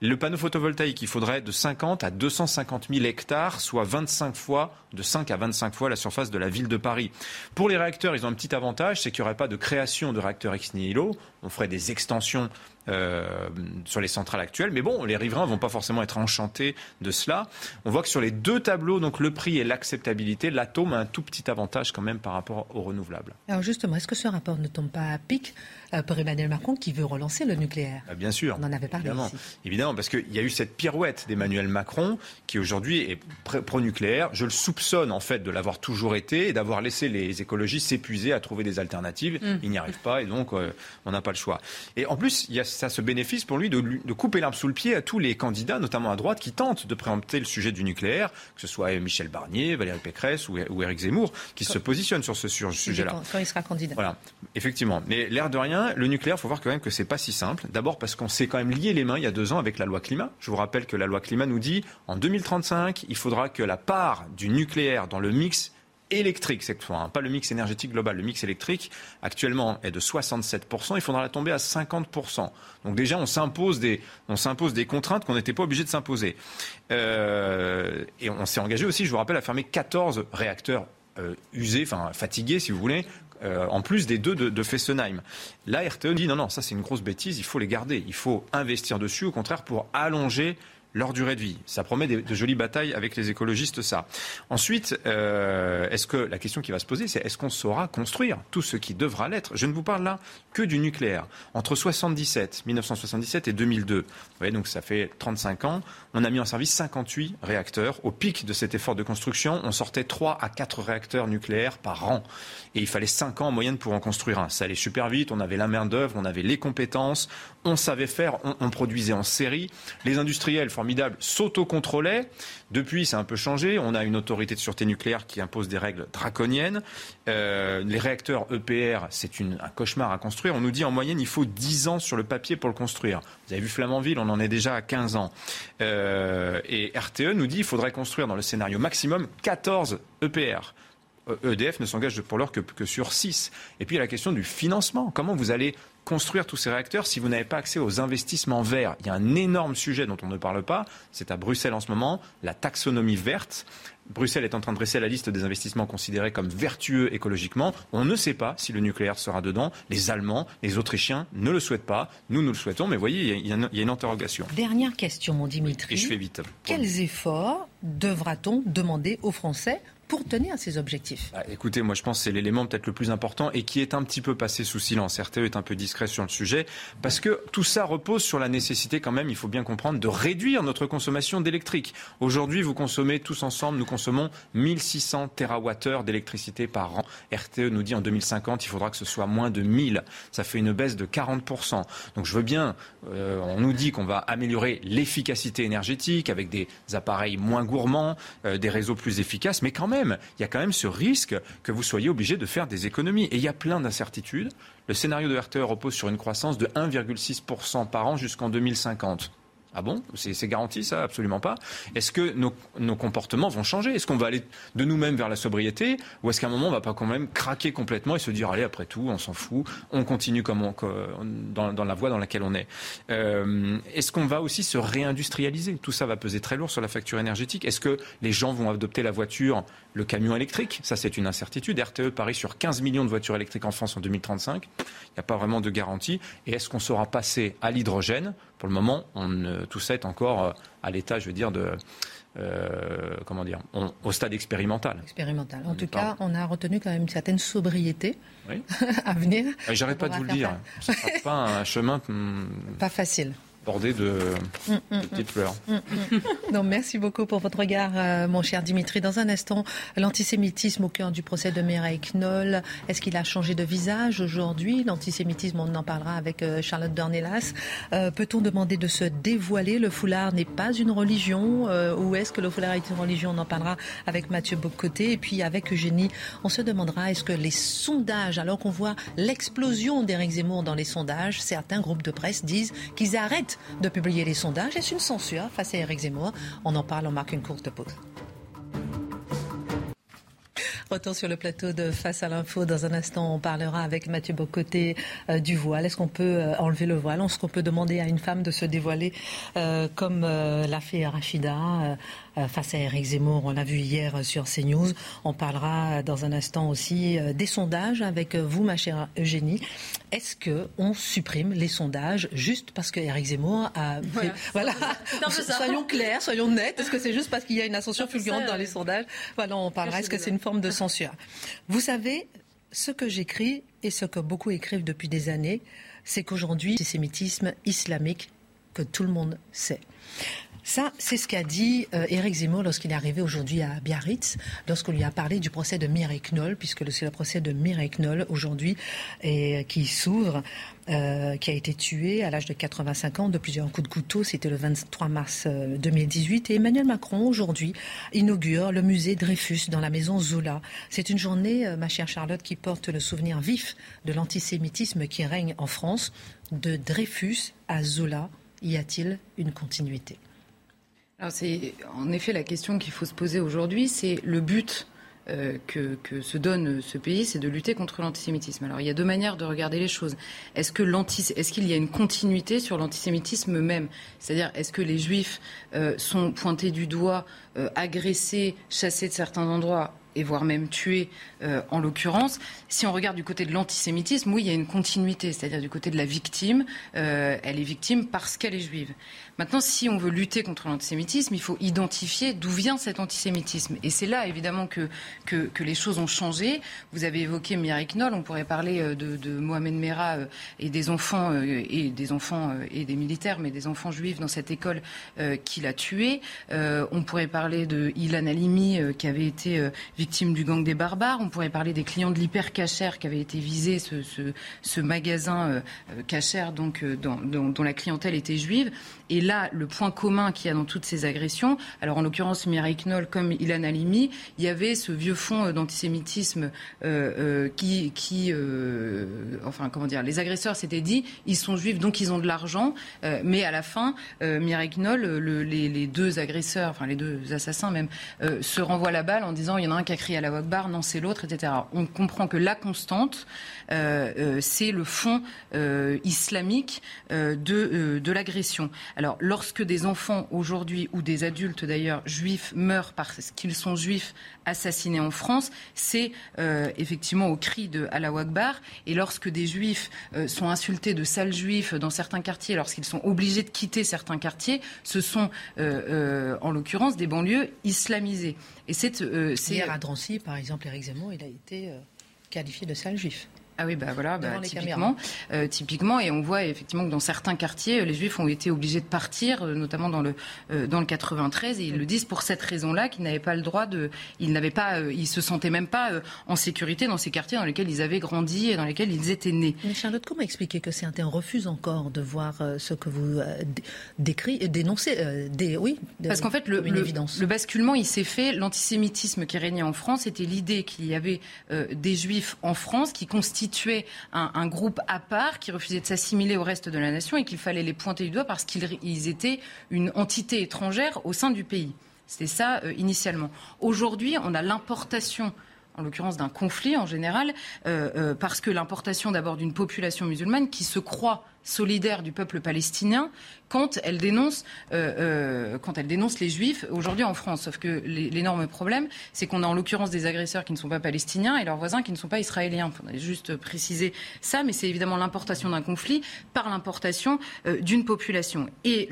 Le panneau photovoltaïque, il faudrait de 50 à 250 000 hectares, soit 25 fois, de 5 à 25 fois la surface de la ville de Paris. Pour les réacteurs, ils ont un petit avantage, c'est qu'il n'y aurait pas de création de réacteurs ex nihilo. On ferait des extensions euh, sur les centrales actuelles. Mais bon, les riverains vont pas forcément être enchantés de cela. On voit que sur les deux tableaux, donc le prix et l'acceptabilité, l'atome a un tout petit avantage quand même par rapport aux renouvelables. Alors justement, est-ce que ce rapport ne tombe pas à pic euh, pour Emmanuel Macron qui veut relancer le nucléaire? Ah, Bien sûr. On en avait parlé évidemment. Évidemment, parce qu'il y a eu cette pirouette d'Emmanuel Macron qui aujourd'hui est pro-nucléaire. Je le soupçonne en fait de l'avoir toujours été et d'avoir laissé les écologistes s'épuiser à trouver des alternatives. Mmh. Ils n'y arrivent pas et donc euh, on n'a pas le choix. Et en plus, il y a ça ce bénéfice pour lui de, de couper l'arbre sous le pied à tous les candidats, notamment à droite, qui tentent de préempter le sujet du nucléaire, que ce soit Michel Barnier, Valérie Pécresse ou, ou Éric Zemmour, qui se positionnent sur ce sujet-là. Quand, il sera candidat. Voilà, effectivement. Mais l'air de rien, le nucléaire, il faut voir quand même que c'est pas si simple. D'abord parce qu'on s'est quand même lié les mains il y a deux ans avec la loi climat. Je vous rappelle que la loi climat nous dit en 2035, il faudra que la part du nucléaire dans le mix électrique cette fois, hein, pas le mix énergétique global. Le mix électrique actuellement est de 67%, il faudra la tomber à 50%. Donc déjà, on s'impose des, on s'impose des contraintes qu'on n'était pas obligé de s'imposer. Euh, et on s'est engagé aussi, je vous rappelle, à fermer 14 réacteurs euh, usés, enfin fatigués si vous voulez, euh, en plus des deux de, de, Fessenheim. Là, RTE dit non, non, ça c'est une grosse bêtise, il faut les garder, il faut investir dessus, au contraire, pour allonger leur durée de vie. Ça promet de, jolies batailles avec les écologistes, ça. Ensuite, euh, est-ce que la question qui va se poser, c'est est-ce qu'on saura construire tout ce qui devra l'être? Je ne vous parle là que du nucléaire. Entre 77, 1977 et 2002, vous voyez, donc ça fait 35 ans, on a mis en service 58 réacteurs. Au pic de cet effort de construction, on sortait 3 à 4 réacteurs nucléaires par an. Et il fallait 5 ans en moyenne pour en construire un. Ça allait super vite, on avait la main d'œuvre, on avait les compétences, on savait faire, on produisait en série. Les industriels formidable, s'autocontrôlait. Depuis, ça a un peu changé. On a une autorité de sûreté nucléaire qui impose des règles draconiennes. Euh, les réacteurs EPR, c'est un cauchemar à construire. On nous dit en moyenne, il faut 10 ans sur le papier pour le construire. Vous avez vu Flamanville, on en est déjà à 15 ans. Euh, et RTE nous dit qu'il faudrait construire dans le scénario maximum 14 EPR. EDF ne s'engage pour l'heure que, que, sur 6. Et puis il y a la question du financement. Comment vous allez construire tous ces réacteurs si vous n'avez pas accès aux investissements verts Il y a un énorme sujet dont on ne parle pas, c'est à Bruxelles en ce moment, la taxonomie verte. Bruxelles est en train de dresser la liste des investissements considérés comme vertueux écologiquement. On ne sait pas si le nucléaire sera dedans. Les Allemands, les Autrichiens ne le souhaitent pas. Nous, nous le souhaitons. Mais vous voyez, il y, a une interrogation. Dernière question, mon Dimitri. Et je fais vite. Quels efforts devra-t-on demander aux Français pour tenir ces objectifs bah, Écoutez, moi je pense que c'est l'élément peut-être le plus important et qui est un petit peu passé sous silence. RTE est un peu discret sur le sujet parce que tout ça repose sur la nécessité quand même, il faut bien comprendre, de réduire notre consommation d'électrique. Aujourd'hui, vous consommez tous ensemble, nous consommons 1600 TWh d'électricité par an. RTE nous dit en 2050, il faudra que ce soit moins de 1000. Ça fait une baisse de 40%. Donc je veux bien, euh, on nous dit qu'on va améliorer l'efficacité énergétique avec des appareils moins gourmands, euh, des réseaux plus efficaces, mais quand même, il y a quand même ce risque que vous soyez obligé de faire des économies. Et il y a plein d'incertitudes. Le scénario de RTE repose sur une croissance de 1,6% par an jusqu'en 2050. Ah bon? C'est garanti ça? Absolument pas. Est-ce que nos, comportements vont changer? Est-ce qu'on va aller de nous-mêmes vers la sobriété? Ou est-ce qu'à un moment, on va pas quand même craquer complètement et se dire, allez, après tout, on s'en fout, on continue comme dans, la voie dans laquelle on est? Euh, Est-ce qu'on va aussi se réindustrialiser? Tout ça va peser très lourd sur la facture énergétique. Est-ce que les gens vont adopter la voiture, le camion électrique? Ça, c'est une incertitude. RTE parie sur 15 millions de voitures électriques en France en 2035. Il n'y a pas vraiment de garantie. Et est-ce qu'on saura passer à l'hydrogène pour le moment, tout ça est encore euh, à l'état, je veux dire, de. Euh, comment dire, au stade expérimental. Expérimental. En tout cas, on a retenu quand même une certaine sobriété à venir. J'arrête pas de vous le dire. Ce sera pas un chemin. Hmm, pas facile bordé de, mm, mm, petites fleurs. non, merci beaucoup pour votre regard, euh, mon cher Dimitri. Dans un instant, l'antisémitisme au cœur du procès de Mireille Knoll. Est-ce qu'il a changé de visage aujourd'hui? L'antisémitisme, on en parlera avec euh, Charlotte Dornelas. Euh, peut-on demander de se dévoiler? Le foulard n'est pas une religion Ou est-ce que le foulard est une religion? On en parlera avec Mathieu Bocoté. Et puis avec Eugénie, on se demandera est-ce que les sondages, alors qu'on voit l'explosion d'Éric Zemmour dans les sondages, certains groupes de presse disent qu'ils arrêtent de publier les sondages. Est-ce une censure face à Eric Zemmour On en parle, on marque une courte pause. Retour sur le plateau de Face à l'info. Dans un instant, on parlera avec Mathieu Bocoté euh, du voile. Est-ce qu'on peut euh, enlever le voile? Est-ce qu'on peut demander à une femme de se dévoiler euh, comme l'a fait Rachida face à Eric Zemmour On l'a vu hier sur CNews. On parlera dans un instant aussi des sondages avec vous, ma chère Eugénie. Est-ce qu'on supprime les sondages juste parce que Eric Zemmour a fait... Voilà. soyons clairs, soyons nets. Est-ce que c'est juste parce qu'il y a une ascension fulgurante dans les sondages? Voilà, on parlera. Est-ce que c'est une forme de censure? Vous savez, ce que j'écris et ce que beaucoup écrivent depuis des années, c'est qu'aujourd'hui, l'antisémitisme islamique que tout le monde sait. Ça, c'est ce qu'a dit euh, Zemmour lorsqu'il est arrivé aujourd'hui à Biarritz, lorsqu'on lui a parlé du procès de Mireille Knoll, puisque c'est le procès de Mireille Knoll aujourd'hui et qui s'ouvre. Euh, qui a été tué à l'âge de 85 ans de plusieurs coups de couteau. C'était le 23 mars 2018. Euh, et Emmanuel Macron, aujourd'hui, inaugure le musée Dreyfus dans la maison Zola. C'est une journée, ma chère Charlotte, qui porte le souvenir vif de l'antisémitisme qui règne en France. De Dreyfus à Zola, y a-t-il une continuité? Alors c'est en effet la question qu'il faut se poser aujourd'hui, c'est le but que, que, se donne ce pays, c'est de lutter contre l'antisémitisme. Alors il y a deux manières de regarder les choses. Est-ce que est-ce qu'il y a une continuité sur l'antisémitisme même? C'est-à-dire est-ce que les juifs sont pointés du doigt, agressés, chassés de certains endroits et voire même tués euh, en l'occurrence? Si on regarde du côté de l'antisémitisme, oui, il y a une continuité, c'est-à-dire du côté de la victime, euh, elle est victime parce qu'elle est juive. Maintenant, si on veut lutter contre l'antisémitisme, il faut identifier d'où vient cet antisémitisme. Et c'est là, évidemment, que, que, les choses ont changé. Vous avez évoqué Mireille Knoll, on pourrait parler euh, de, Mohamed Merah et des enfants, et des enfants et des militaires, mais des enfants juifs dans cette école qui l'a tué. on pourrait parler de Ilan Halimi, qui avait été victime du gang des barbares. On pourrait parler des clients de l'hypercachère qui avaient été visés, ce, ce, magasin euh, cachère donc, euh, dont, la clientèle était juive. Et là, le point commun qu'il y a dans toutes ces agressions, alors en l'occurrence Mireille Knoll comme Ilan Halimi, il y avait ce vieux fond euh, d'antisémitisme qui, qui enfin comment dire, les agresseurs s'étaient dit, ils sont juifs donc ils ont de l'argent, mais à la fin, Mireille Knoll, les, les, deux agresseurs, enfin les deux assassins même, se renvoient la balle en disant il y en a un qui a crié à la Wagbar, non c'est l'autre, etc. On comprend que la constante, euh, euh, c'est le fond euh, islamique de, de l'agression. Alors lorsque des enfants aujourd'hui, ou des adultes d'ailleurs, juifs, meurent parce qu'ils sont juifs assassinés en France, c'est effectivement au cri de Allah Wagbar. Et lorsque des juifs sont insultés de sales juifs dans certains quartiers, lorsqu'ils sont obligés de quitter certains quartiers, ce sont en l'occurrence des banlieues islamisées. Et c'est, euh, Hier à Drancy, par exemple, Eric Zemmour, il a été euh, qualifié de sale juif. Ah oui, bah voilà, bah, typiquement, euh, typiquement, et on voit effectivement que dans certains quartiers, les Juifs ont été obligés de partir, euh, notamment dans le euh, dans le 93, et ils le disent pour cette raison-là, qu'ils n'avaient pas le droit de, ils n'avaient pas, ils se sentaient même pas en sécurité dans ces quartiers dans lesquels ils avaient grandi et dans lesquels ils étaient nés. Mais Charlotte, comment expliquer que certains refusent encore de voir ce que vous décrivez, dénoncez, des, oui, parce qu'en fait le, le, le, basculement, il s'est fait. L'antisémitisme qui régnait en France était l'idée qu'il y avait des Juifs en France qui constituaient constituait un, groupe à part qui refusait de s'assimiler au reste de la nation et qu'il fallait les pointer du doigt parce qu'ils étaient une entité étrangère au sein du pays. C'était ça euh, initialement. Aujourd'hui, on a l'importation en l'occurrence d'un conflit en général, euh, euh, parce que l'importation d'abord d'une population musulmane qui se croit solidaire du peuple palestinien quand elle dénonce, euh, euh, quand elle dénonce les juifs aujourd'hui en France. Sauf que l'énorme problème, c'est qu'on a en l'occurrence des agresseurs qui ne sont pas palestiniens et leurs voisins qui ne sont pas israéliens. Il faudrait juste préciser ça, mais c'est évidemment l'importation d'un conflit par l'importation euh, d'une population. Et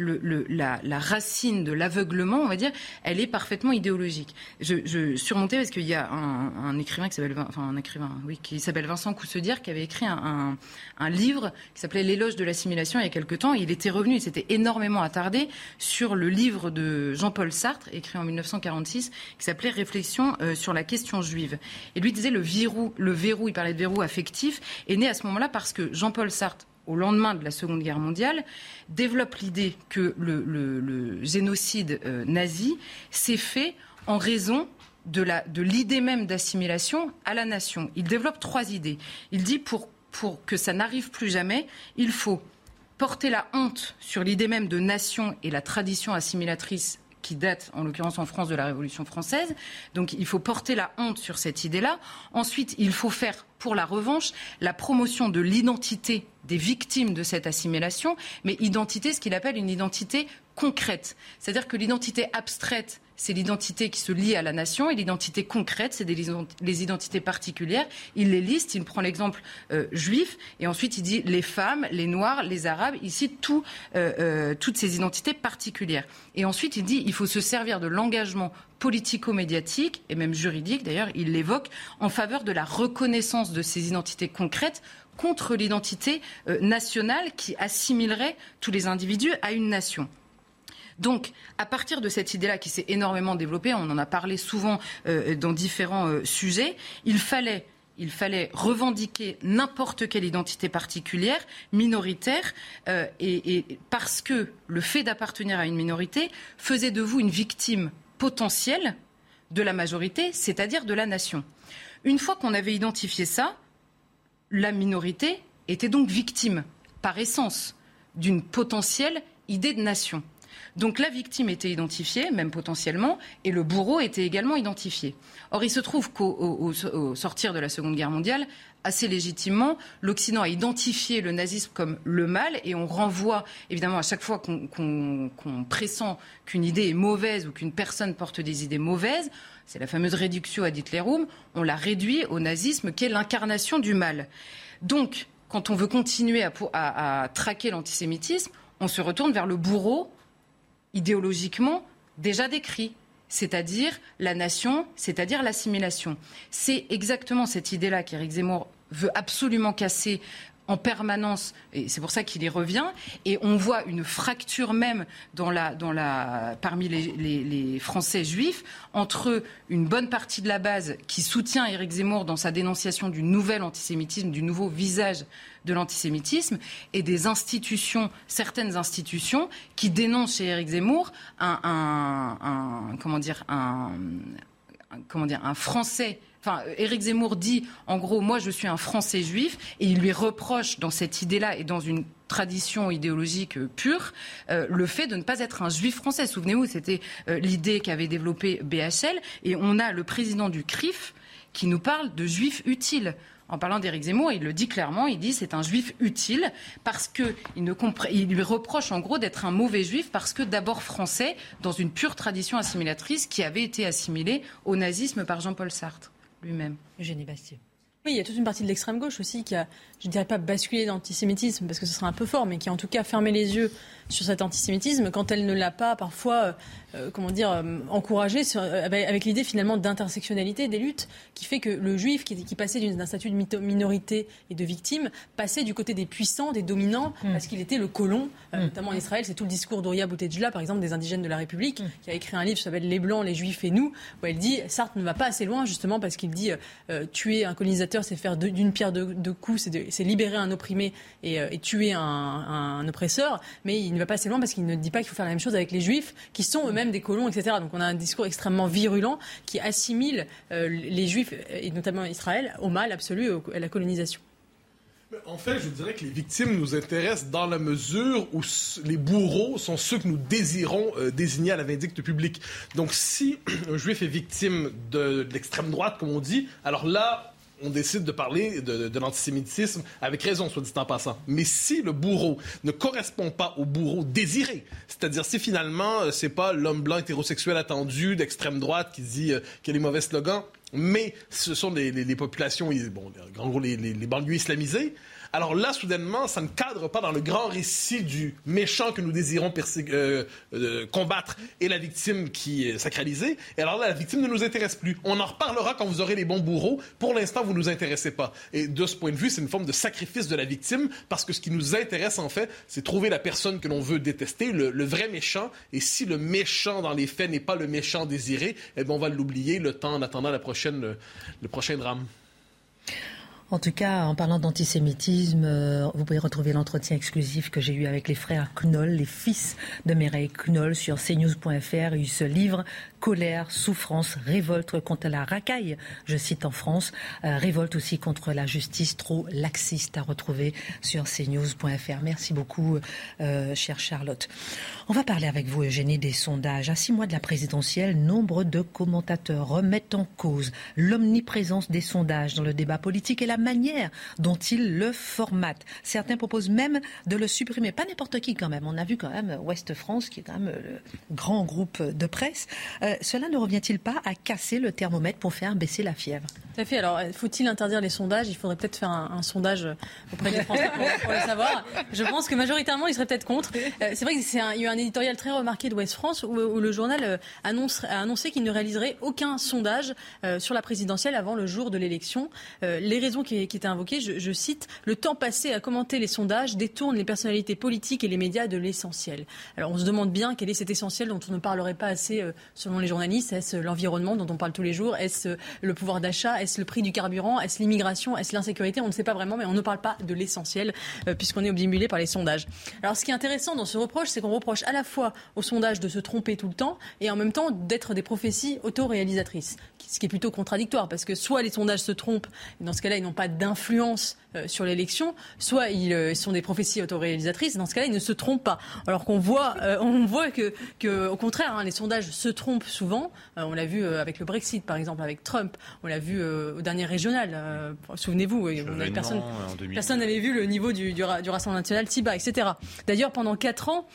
la, racine de l'aveuglement, on va dire, elle est parfaitement idéologique. Je, surmontais parce qu'il y a un, écrivain qui s'appelle, enfin Vincent Coussedière, qui avait écrit un, un livre qui s'appelait L'éloge de l'assimilation il y a quelque temps. Il était revenu, il s'était énormément attardé sur le livre de Jean-Paul Sartre, écrit en 1946, qui s'appelait Réflexion euh, sur la question juive. Et lui disait le verrou, le verrou, il parlait de verrou affectif, est né à ce moment-là parce que Jean-Paul Sartre au lendemain de la Seconde Guerre mondiale, développe l'idée que le, génocide euh, nazi s'est fait en raison de l'idée même d'assimilation à la nation. Il développe trois idées. Il dit pour pour que ça n'arrive plus jamais, il faut porter la honte sur l'idée même de nation et la tradition assimilatrice qui date, en l'occurrence en France, de la Révolution française. Donc il faut porter la honte sur cette idée-là. Ensuite, il faut faire, pour la revanche, la promotion de l'identité des victimes de cette assimilation, mais identité, ce qu'il appelle une identité concrète. C'est-à-dire que l'identité abstraite c'est l'identité qui se lie à la nation et l'identité concrète, c'est les identités particulières. Il les liste, il prend l'exemple euh, juif et ensuite il dit les femmes, les noirs, les arabes, il cite euh, euh, toutes ces identités particulières. Et ensuite il dit il faut se servir de l'engagement politico-médiatique et même juridique, d'ailleurs il l'évoque, en faveur de la reconnaissance de ces identités concrètes contre l'identité nationale qui assimilerait tous les individus à une nation. Donc, à partir de cette idée-là qui s'est énormément développée, on en a parlé souvent euh, dans différents euh, sujets, il fallait revendiquer n'importe quelle identité particulière, minoritaire, euh, parce que le fait d'appartenir à une minorité faisait de vous une victime potentielle de la majorité, c'est-à-dire de la nation. Une fois qu'on avait identifié ça, la minorité était donc victime, par essence, d'une potentielle idée de nation. Donc la victime était identifiée, même potentiellement, et le bourreau était également identifié. Or, il se trouve qu'au sortir de la Seconde Guerre mondiale, assez légitimement, l'Occident a identifié le nazisme comme le mal et on renvoie, évidemment, à chaque fois qu'on pressent qu'une idée est mauvaise ou qu'une personne porte des idées mauvaises, c'est la fameuse réduction ad Hitlerum, on la réduit au nazisme qui est l'incarnation du mal. Donc, quand on veut continuer à traquer l'antisémitisme, on se retourne vers le bourreau idéologiquement déjà décrit c'est-à-dire la nation, c'est-à-dire l'assimilation. C'est exactement cette idée-là qu'Éric Zemmour veut absolument casser en permanence, et c'est pour ça qu'il y revient, et on voit une fracture même parmi les, Français juifs entre une bonne partie de la base qui soutient Éric Zemmour dans sa dénonciation du nouvel antisémitisme, du nouveau visage de l'antisémitisme, et des institutions, certaines institutions, qui dénoncent chez Éric Zemmour un comment dire, un, comment dire, un Français Enfin, Éric Zemmour dit, en gros, moi je suis un Français juif, et il lui reproche dans cette idée-là et dans une tradition idéologique euh, pure, euh, le fait de ne pas être un juif français. Souvenez-vous, c'était euh, l'idée qu'avait développée BHL, et on a le président du CRIF qui nous parle de juif utile en parlant d'Éric Zemmour, il le dit clairement, il dit c'est un juif utile parce que il, il lui reproche en gros d'être un mauvais juif parce que d'abord français dans une pure tradition assimilatrice qui avait été assimilée au nazisme par Jean-Paul Sartre lui-même. Eugénie Bastier. Oui, il y a toute une partie de l'extrême gauche aussi qui a, je ne dirais pas basculé l'antisémitisme parce que ce serait un peu fort, mais qui a en tout cas fermé les yeux sur cet antisémitisme quand elle ne l'a pas parfois euh, comment dire, euh, encouragé euh, avec, l'idée finalement d'intersectionnalité des luttes, qui fait que le juif qui, qui passait d'un statut de minorité et de victime passait du côté des puissants, des dominants, mm. parce qu'il était le colon, mm. notamment en Israël. C'est tout le discours d'Oria Boutejla, par exemple, des indigènes de la République, mm. qui a écrit un livre qui s'appelle Les Blancs, les Juifs et nous, où elle dit Sartre ne va pas assez loin, justement, parce qu'il dit tuer un colonisateur, c'est faire d'une pierre deux, coups, c'est libérer un opprimé et, tuer un, un, oppresseur, mais il ne va pas assez loin parce qu'il ne dit pas qu'il faut faire la même chose avec les juifs, qui sont eux-mêmes des colons, etc. Donc on a un discours extrêmement virulent qui assimile euh, les juifs, et notamment Israël, au mal absolu, à la colonisation. En fait, je dirais que les victimes nous intéressent dans la mesure où les bourreaux sont ceux que nous désirons euh, désigner à la vindicte publique. Donc, si un juif est victime de l'extrême droite, comme on dit, alors là, on décide de parler de, l'antisémitisme avec raison, soit dit en passant. Mais si le bourreau ne correspond pas au bourreau désiré, c'est-à-dire si finalement euh, c'est pas l'homme blanc hétérosexuel attendu d'extrême droite qui dit euh, qu'il y a les mauvais slogans, mais ce sont les, populations, bon, en gros les banlieues islamisées, alors là, soudainement, ça ne cadre pas dans le grand récit du méchant que nous désirons euh, euh, combattre et la victime qui est sacralisée. Et alors là, la victime ne nous intéresse plus. On en reparlera quand vous aurez les bons bourreaux. Pour l'instant, vous ne nous intéressez pas. Et de ce point de vue, c'est une forme de sacrifice de la victime parce que ce qui nous intéresse, en fait, c'est trouver la personne que l'on veut détester, le, vrai méchant. Et si le méchant, dans les faits, n'est pas le méchant désiré, eh bien, on va l'oublier le temps en attendant la prochaine, le prochain drame. En tout cas, en parlant d'antisémitisme, euh, vous pouvez retrouver l'entretien exclusif que j'ai eu avec les frères Knoll, les fils de Mireille Knoll sur cnews.fr. Ils se livrent colère, souffrance, révolte contre la racaille, je cite en France, euh, révolte aussi contre la justice trop laxiste à retrouver sur cnews.fr. Merci beaucoup, euh, chère Charlotte. On va parler avec vous, Eugénie, des sondages. À six mois de la présidentielle, nombre de commentateurs remettent en cause l'omniprésence des sondages dans le débat politique et la manière dont ils le formatent. Certains proposent même de le supprimer. Pas n'importe qui quand même. On a vu quand même Ouest France, qui est quand même le grand groupe de presse. Euh, cela ne revient-il pas à casser le thermomètre pour faire baisser la fièvre? Tout à fait. Alors, faut-il interdire les sondages? Il faudrait peut-être faire un, sondage auprès des Français pour, le savoir. Je pense que majoritairement, ils seraient peut-être contre. Euh, c'est vrai qu'il y a eu un éditorial très remarqué de West France où, le journal euh, annonce, a annoncé qu'il ne réaliserait aucun sondage euh, sur la présidentielle avant le jour de l'élection. les raisons qui, étaient invoquées, je, cite, le temps passé à commenter les sondages détourne les personnalités politiques et les médias de l'essentiel. Alors, on se demande bien quel est cet essentiel dont on ne parlerait pas assez selon les journalistes. Est-ce l'environnement dont on parle tous les jours? Est-ce le pouvoir d'achat? Est-ce le prix du carburant? Est-ce l'immigration? Est-ce l'insécurité? On ne sait pas vraiment, mais on ne parle pas de l'essentiel euh, puisqu'on est obnubilé par les sondages. Alors ce qui est intéressant dans ce reproche, c'est qu'on reproche à la fois aux sondages de se tromper tout le temps et en même temps d'être des prophéties autoréalisatrices ce qui est plutôt contradictoire, parce que soit les sondages se trompent, dans ce cas-là, ils n'ont pas d'influence euh, sur l'élection, soit ils sont des prophéties autoréalisatrices. Dans ce cas-là, ils ne se trompent pas. Alors qu'on voit, on voit que, que au contraire, hein, les sondages se trompent souvent. on l'a vu avec le Brexit, par exemple, avec Trump. On l'a vu au dernier régional. Souvenez-vous, personne, personne n'avait vu le niveau du, du, du Rassemblement national, Tiba, etc. D'ailleurs, pendant quatre ans,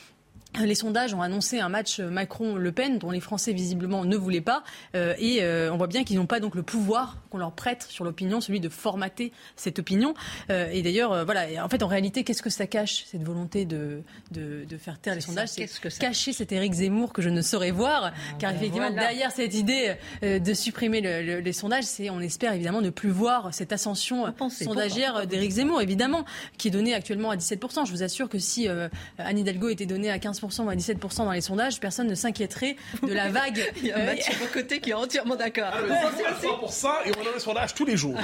les sondages ont annoncé un match Macron-Le Pen dont les Français visiblement ne voulaient pas. Euh, et euh, on voit bien qu'ils n'ont pas donc le pouvoir qu'on leur prête sur l'opinion, celui de formater cette opinion. Euh, et d'ailleurs, voilà, en fait, en réalité, qu'est-ce que ça cache cette volonté de, de, de faire taire les sondages? C'est cacher cet Éric Zemmour que je ne saurais voir, ah, car ben effectivement derrière cette idée de supprimer le, les sondages, c'est on espère évidemment ne plus voir cette ascension sondagière d'Éric Zemmour, évidemment, qui est donnée actuellement à 17%. Je vous assure que si Anne Hidalgo était donnée à 15 ou à 17% dans les sondages, personne ne s'inquiéterait de la vague. Il y a Mathieu côté qui est entièrement d'accord. 100% et on a les sondages tous les jours.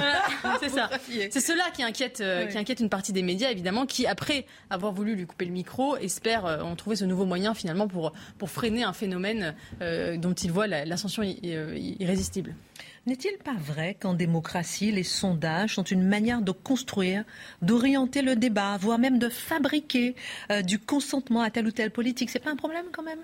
c'est ça. C'est cela qui inquiète, euh, qui inquiète une partie des médias, évidemment, qui, après avoir voulu lui couper le micro, espèrent euh, en trouver ce nouveau moyen, finalement, pour, pour freiner un phénomène euh, dont ils voient l'ascension irrésistible. N'est-il pas vrai qu'en démocratie, les sondages sont une manière de construire, d'orienter le débat, voire même de fabriquer euh, du consentement à telle ou telle politique? C'est pas un problème quand même?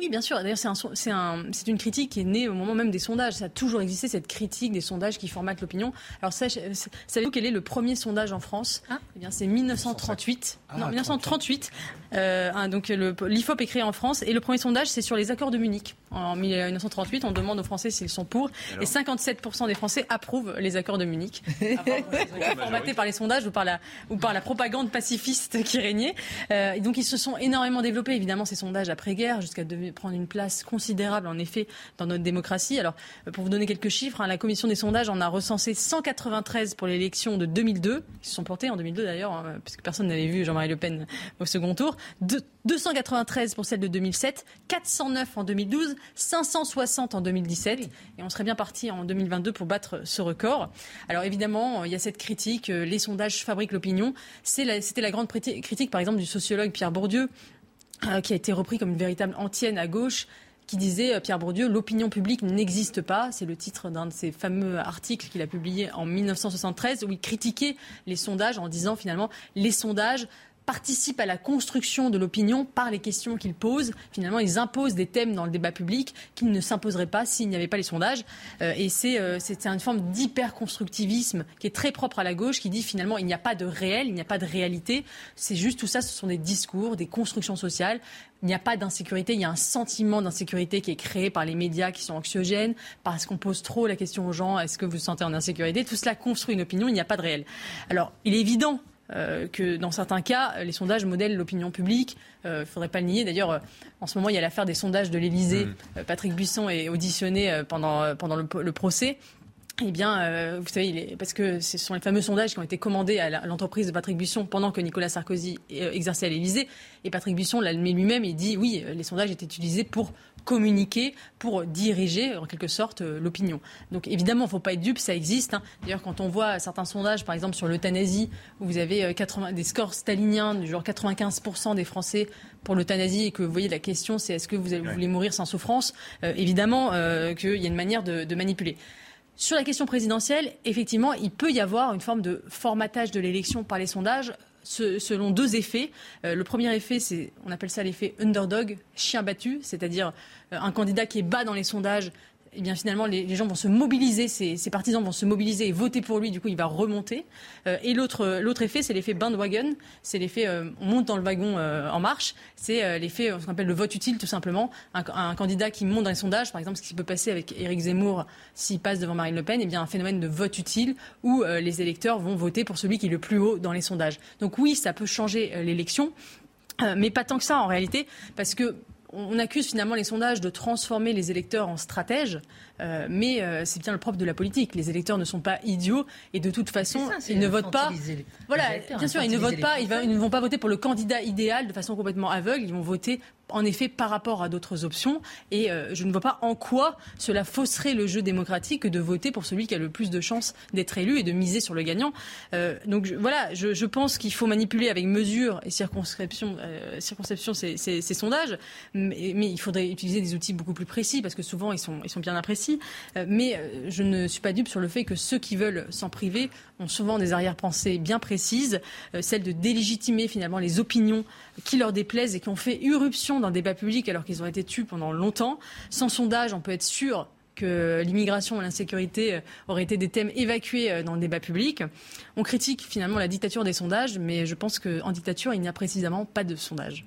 Oui, bien sûr. D'ailleurs, c'est un, une critique qui est née au moment même des sondages. Ça a toujours existé, cette critique des sondages qui formatent l'opinion. Alors, savez-vous quel est le premier sondage en France? Ah. Eh bien, c'est 1938. Ah, non, 1938. Euh, donc, l'IFOP est créé en France. Et le premier sondage, c'est sur les accords de Munich. En 1938, on demande aux Français s'ils sont pour. Et, 57% des Français approuvent les accords de Munich. formatés par les sondages ou par la, ou par la propagande pacifiste qui régnait. Euh, donc, ils se sont énormément développés, évidemment, ces sondages après-guerre, jusqu'à prendre une place considérable, en effet, dans notre démocratie. Alors, pour vous donner quelques chiffres, hein, la commission des sondages en a recensé 193 pour l'élection de 2002, qui se sont portés en 2002 d'ailleurs, hein, puisque personne n'avait vu Jean-Marie Le Pen au second tour. 293 pour celle de 2007, 409 en 2012, 560 en 2017. Et on serait bien parti en 2022 pour battre ce record. Alors évidemment, il y a cette critique, euh, les sondages fabriquent l'opinion. C'était la grande critique, par exemple, du sociologue Pierre Bourdieu, euh, qui a été repris comme une véritable antienne à gauche qui disait, euh, Pierre Bourdieu, l'opinion publique n'existe pas. C'est le titre d'un de ses fameux articles qu'il a publié en 1973 où il critiquait les sondages en disant finalement les sondages participent à la construction de l'opinion par les questions qu'ils posent. Finalement, ils imposent des thèmes dans le débat public qui ne s'imposeraient pas s'il n'y avait pas les sondages. Euh, et c'est euh, une forme d'hyper-constructivisme qui est très propre à la gauche, qui dit finalement il n'y a pas de réel, il n'y a pas de réalité. C'est juste tout ça, ce sont des discours, des constructions sociales. Il n'y a pas d'insécurité, il y a un sentiment d'insécurité qui est créé par les médias qui sont anxiogènes, parce qu'on pose trop la question aux gens, est-ce que vous vous sentez en insécurité? Tout cela construit une opinion, il n'y a pas de réel. Alors, il est évident euh, que dans certains cas, les sondages modèlent l'opinion publique. Il euh, ne faudrait pas le nier. D'ailleurs, euh, en ce moment, il y a l'affaire des sondages de l'Élysée. Mm. Patrick Buisson est auditionné pendant, pendant le, procès. Eh bien, vous savez, parce que ce sont les fameux sondages qui ont été commandés à l'entreprise de Patrick Buisson pendant que Nicolas Sarkozy exerçait à l'Élysée. Et Patrick Buisson l'admet lui-même et dit oui, les sondages étaient utilisés pour communiquer pour diriger en quelque sorte euh, l'opinion. Donc évidemment, il ne faut pas être dupe, ça existe. Hein. D'ailleurs, quand on voit certains sondages, par exemple sur l'euthanasie, où vous avez 80, euh, des scores staliniens du genre 95% des Français pour l'euthanasie et que vous voyez la question, c'est est-ce que vous, voulez mourir sans souffrance euh, Évidemment qu'il y a une manière de, de manipuler. Sur la question présidentielle, effectivement, il peut y avoir une forme de formatage de l'élection par les sondages selon deux effets. Euh, le premier effet, c'est, on appelle ça l'effet underdog, chien battu, c'est-à-dire euh, un candidat qui est bas dans les sondages eh bien finalement les, gens vont se mobiliser, ses, partisans vont se mobiliser et voter pour lui. Du coup, il va remonter. Euh, et l'autre l'autre effet, c'est l'effet bandwagon. C'est l'effet euh, on monte dans le wagon euh, en marche. C'est l'effet ce qu'on appelle le vote utile, tout simplement. Un, candidat qui monte dans les sondages, par exemple, ce qui peut passer avec Éric Zemmour s'il passe devant Marine Le Pen, eh bien un phénomène de vote utile où les électeurs vont voter pour celui qui est le plus haut dans les sondages. Donc oui, ça peut changer l'élection. mais pas tant que ça en réalité, parce que on accuse finalement les sondages de transformer les électeurs en stratèges, euh, mais euh, c'est bien le propre de la politique. Les électeurs ne sont pas idiots et de toute façon, ils ne votent pas. Voilà, bien sûr, ils ne votent pas. Ils, ne vont pas voter pour le candidat idéal de façon complètement aveugle. Ils vont voter en effet par rapport à d'autres options. Et euh, je ne vois pas en quoi cela fausserait le jeu démocratique de voter pour celui qui a le plus de chances d'être élu et de miser sur le gagnant. Euh, donc voilà, je, je pense qu'il faut manipuler avec mesure et circonscription, euh, circonscription ces, ces, ces, sondages, mais, il faudrait utiliser des outils beaucoup plus précis parce que souvent ils sont, ils sont bien imprécis. démocratie. mais je ne suis pas dupe sur le fait que ceux qui veulent s'en priver ont souvent des arrière-pensées bien précises, celle de délégitimer finalement les opinions qui leur déplaisent et qui ont fait irruption dans le débat public alors qu'ils ont été tus pendant longtemps. Sans sondage, on peut être sûr que l'immigration et l'insécurité euh, auraient été des thèmes évacués euh, dans le débat public. On critique finalement la dictature des sondages, mais je pense qu'en dictature, il n'y a précisément pas de sondage.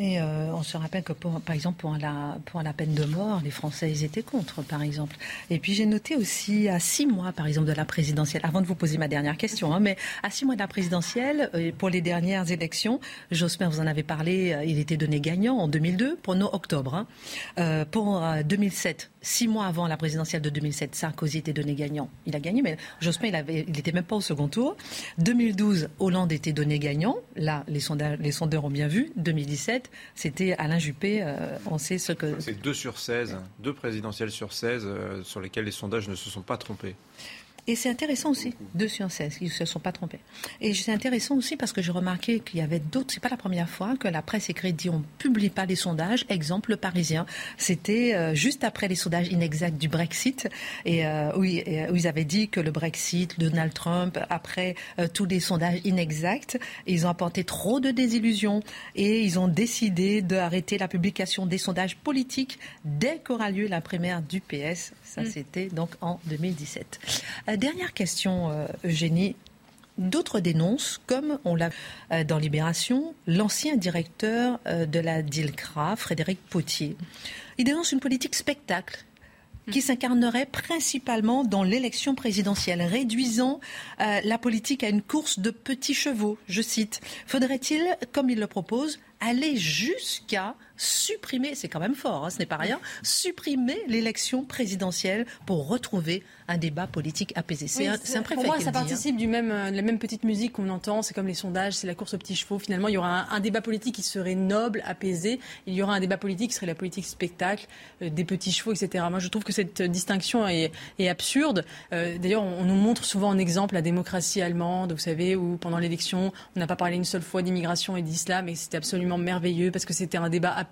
Et euh, on se rappelle que, pour, par exemple, pour la, pour la peine de mort, les Français, ils étaient contre, par exemple. Et puis j'ai noté aussi à six mois, par exemple, de la présidentielle, avant de vous poser ma dernière question, hein, mais à six mois de la présidentielle, euh, pour les dernières élections, Jospin, vous en avez parlé, euh, il était donné gagnant en 2002, pour nos octobre. Hein. pour 2007, six mois avant la présidentielle de 2007, Sarkozy était donné gagnant. Il a gagné, mais Jospin, il n'était même pas au second tour. 2012, Hollande était donné gagnant. Là, les, sondages, les sondeurs ont bien vu. 2017, c'était Alain Juppé. Euh, on sait ce que. C'est 2 sur 16, deux présidentielles sur 16 euh, sur lesquelles les sondages ne se sont pas trompés. Et c'est intéressant aussi, deux sur 16, ils ne se sont pas trompés. Et c'est intéressant aussi parce que j'ai remarqué qu'il y avait d'autres, c'est pas la première fois que la presse écrite dit on ne publie pas les sondages. Exemple, le Parisien. C'était euh, juste après les sondages inexacts du Brexit, et euh, où, ils avaient dit que le Brexit, Donald Trump, après euh, tous les sondages inexacts, ils ont apporté trop de désillusions et ils ont décidé d'arrêter la publication des sondages politiques dès qu'aura lieu la primaire du PS. Ça, mm. c'était donc en 2017. Euh, dernière question, euh, Eugénie. D'autres dénoncent, comme on l'a euh, dans Libération, l'ancien directeur de la DILCRA, Frédéric Potier. Il dénonce une politique spectacle qui s'incarnerait principalement dans l'élection présidentielle, réduisant la politique à une course de petits chevaux. Je cite, faudrait-il, comme il le propose, aller jusqu'à supprimer, c'est quand même fort, hein, ce n'est pas rien, supprimer l'élection présidentielle pour retrouver un débat politique apaisé. C'est un, préfet Pour moi, ça hein. participe du même, euh, de la même petite musique qu'on entend. C'est comme les sondages, c'est la course aux petits chevaux. Finalement, il y aura un, débat politique qui serait noble, apaisé. Il y aura un débat politique qui serait la politique spectacle, euh, des petits chevaux, etc. Moi, je trouve que cette distinction est, absurde. Euh, d'ailleurs, on, nous montre souvent en exemple la démocratie allemande, vous savez, où pendant l'élection, on n'a pas parlé une seule fois d'immigration et d'islam, et c'était absolument merveilleux parce que c'était un débat apaisé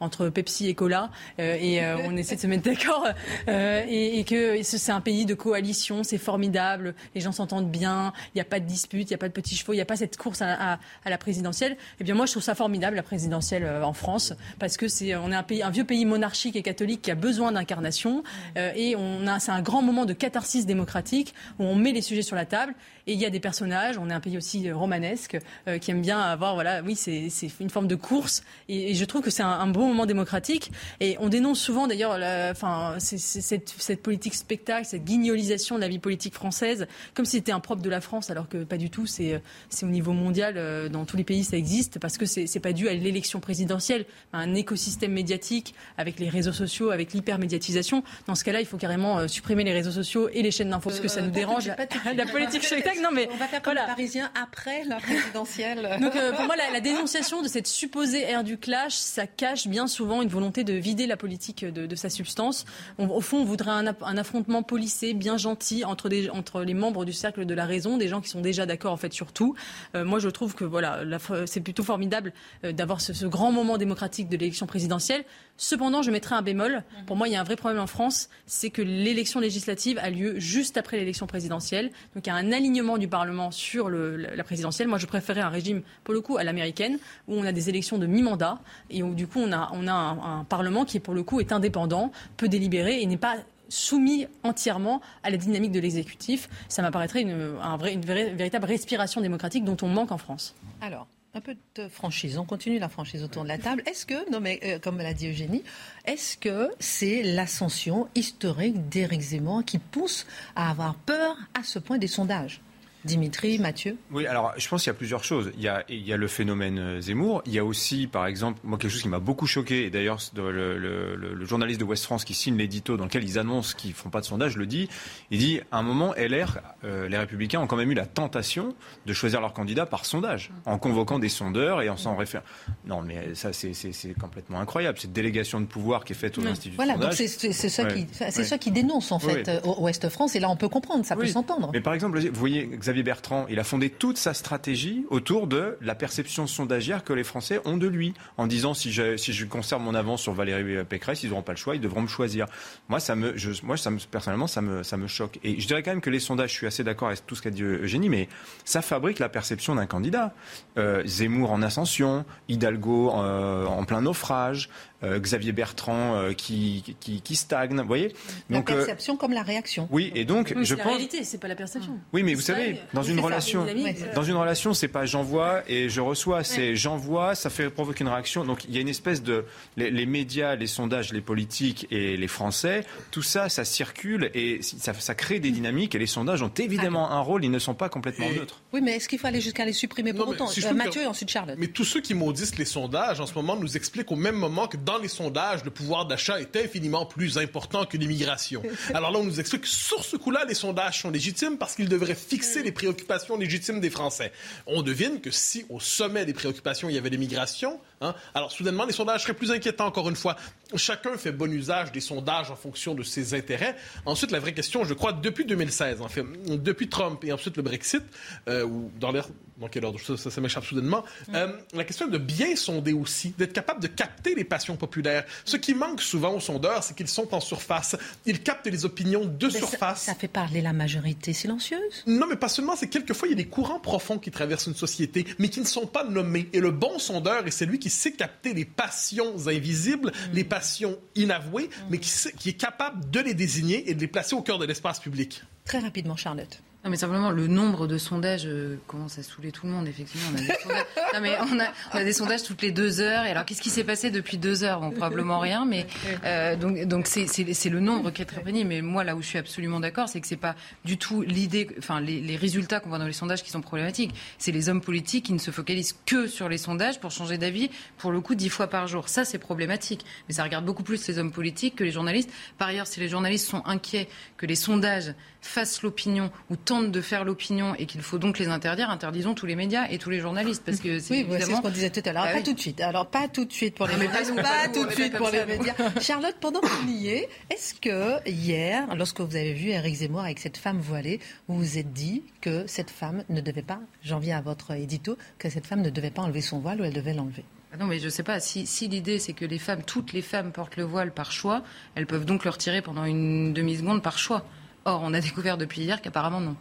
entre Pepsi et Cola, et on essaie de se mettre d'accord, et, et, que c'est un pays de coalition, c'est formidable, les gens s'entendent bien, il n'y a pas de dispute, il n'y a pas de petits chevaux, il n'y a pas cette course à, la présidentielle. Eh bien moi je trouve ça formidable la présidentielle euh, en France parce que c'est on est un pays, un vieux pays monarchique et catholique qui a besoin d'incarnation euh, et c'est un grand moment de catharsis démocratique où on met les sujets sur la table et il y a des personnages, on est un pays aussi euh, romanesque, euh, qui aime bien avoir, voilà, oui, c'est une forme de course. Et, je trouve que c'est un, bon moment démocratique. Et on dénonce souvent, d'ailleurs, enfin, cette, cette, politique spectacle, cette guignolisation de la vie politique française, comme si c'était un propre de la France, alors que pas du tout. C'est au niveau mondial, euh, dans tous les pays, ça existe, parce que c'est pas dû à l'élection présidentielle, à un écosystème médiatique avec les réseaux sociaux, avec l'hypermédiatisation. Dans ce cas-là, il faut carrément supprimer les réseaux sociaux et les chaînes d'infos, parce que ça nous dérange. la politique spectacle non, mais on va faire comme voilà. Parisien après la présidentielle. Donc euh, pour moi, la, dénonciation de cette supposée ère du clash, ça cache bien souvent une volonté de vider la politique de, sa substance. au fond, on voudrait un, affrontement policé, bien gentil entre, des, entre les membres du cercle de la raison, des gens qui sont déjà d'accord en fait sur tout. Euh, moi, je trouve que voilà, c'est plutôt formidable euh, d'avoir ce, ce grand moment démocratique de l'élection présidentielle. Cependant, je mettrai un bémol. Pour moi, il y a un vrai problème en France, c'est que l'élection législative a lieu juste après l'élection présidentielle. Donc il y a un alignement du Parlement sur la présidentielle. Moi, je préférais un régime, pour le coup, à l'américaine, où on a des élections de mi-mandat et où, du coup, on a, on a un, Parlement qui, pour le coup, est indépendant, peut délibérer et n'est pas soumis entièrement à la dynamique de l'exécutif. Ça m'apparaîtrait une, une véritable respiration démocratique dont on manque en France. Alors, un peu de franchise. On continue la franchise autour de la table. Est-ce que, non mais euh, comme l'a dit Eugénie, est-ce que c'est l'ascension historique d'Éric Zemmour qui pousse à avoir peur à ce point des sondages? Dimitri, Mathieu Oui, alors je pense qu'il y a plusieurs choses. Il y a, il y a le phénomène euh, Zemmour. Il y a aussi, par exemple, moi, quelque chose qui m'a beaucoup choqué, et d'ailleurs, le, le, journaliste de West France qui signe l'édito dans lequel ils annoncent qu'ils ne font pas de sondage le dit. Il dit à un moment, LR, euh, les Républicains ont quand même eu la tentation de choisir leur candidat par sondage, en convoquant des sondeurs et en s'en référant. Non, mais ça, c'est complètement incroyable. Cette délégation de pouvoir qui est faite aux instituts voilà, de sondage. c'est ça, qui, ça qui dénonce, en fait, au Ouest France. Et là, on peut comprendre, ça peut s'entendre. Mais par exemple, vous voyez, Xavier Bertrand, il a fondé toute sa stratégie autour de la perception sondagière que les Français ont de lui, en disant si je, conserve mon avance sur Valérie Pécresse, ils n'auront pas le choix, ils devront me choisir. Moi, ça me, moi ça me, personnellement, ça me, ça me choque. Et je dirais quand même que les sondages, je suis assez d'accord avec tout ce qu'a dit Eugénie, mais ça fabrique la perception d'un candidat. Euh, Zemmour en ascension, Hidalgo euh, en plein naufrage, Xavier Bertrand euh, qui, qui, qui, stagne, vous voyez donc, La euh, perception comme la réaction. Oui, et donc je pense. La réalité, c'est pas la perception. Oui, mais vous savez, dans une relation, dans une relation, c'est pas j'envoie et je reçois, c'est j'envoie, ça fait provoquer une réaction. Donc il y a une espèce de les, les, médias, les sondages, les politiques et les Français, tout ça, ça circule et ça, ça crée des dynamiques. Et les sondages ont évidemment un rôle, ils ne sont pas complètement neutres. Oui, mais est-ce qu'il faut aller jusqu'à les supprimer pour autant Mathieu et ensuite Charlotte. Mais tous ceux qui maudissent les sondages en ce moment nous expliquent au même moment que dans les sondages, le pouvoir d'achat est infiniment plus important que l'immigration. Alors là, on nous explique que sur ce coup-là, les sondages sont légitimes parce qu'ils devraient fixer les préoccupations légitimes des Français. On devine que si au sommet des préoccupations, il y avait l'immigration, hein, alors soudainement, les sondages seraient plus inquiétants encore une fois. Chacun fait bon usage des sondages en fonction de ses intérêts. Ensuite, la vraie question, je crois, depuis 2016, en fait, depuis Trump et ensuite le Brexit, euh, ou dans l'air dans quel ordre? Ça, ça, m'échappe soudainement. Mm. Euh, la question de bien sonder aussi, d'être capable de capter les passions populaires. Ce qui manque souvent aux sondeurs, c'est qu'ils sont en surface. Ils captent les opinions de surface. Ça, fait parler la majorité silencieuse Non, mais pas seulement. C'est quelquefois, il y a des courants profonds qui traversent une société, mais qui ne sont pas nommés. Et le bon sondeur est celui qui sait capter les passions invisibles, mm. les passions inavouées, mm. mais qui, qui est capable de les désigner et de les placer au cœur de l'espace public. Très rapidement, Charlotte. Non, mais simplement, le nombre de sondages euh, commence à saouler tout le monde, effectivement. On a des sondages, non, mais on a, on a, des sondages toutes les deux heures. Et alors, qu'est-ce qui s'est passé depuis deux heures? Bon, Probablement rien, mais euh, donc donc c'est, c'est, le nombre qui est très pénible. Mais moi, là où je suis absolument d'accord, c'est que c'est pas du tout l'idée, enfin, les, les, résultats qu'on voit dans les sondages qui sont problématiques. C'est les hommes politiques qui ne se focalisent que sur les sondages pour changer d'avis, pour le coup, dix fois par jour. Ça, c'est problématique. Mais ça regarde beaucoup plus les hommes politiques que les journalistes. Par ailleurs, si les journalistes sont inquiets que les sondages fassent l'opinion ou tentent de faire l'opinion et qu'il faut donc les interdire, interdisons tous les médias et tous les journalistes. Parce que c'est oui, c'est ce qu'on disait tout à l'heure. Bah pas tout de suite. Alors, pas tout de suite pour les médias. Pas, tout de suite pour les médias. Charlotte, pendant que vous y est-ce que hier, lorsque vous avez vu Eric Zemmour avec cette femme voilée, vous vous êtes dit que cette femme ne devait pas, j'en viens à votre édito, que cette femme ne devait pas enlever son voile ou elle devait l'enlever? Ah non, mais je ne sais pas. Si, si l'idée, c'est que les femmes, toutes les femmes portent le voile par choix, elles peuvent donc le retirer pendant une demi-seconde par choix. Or, on a découvert depuis hier qu'apparemment non.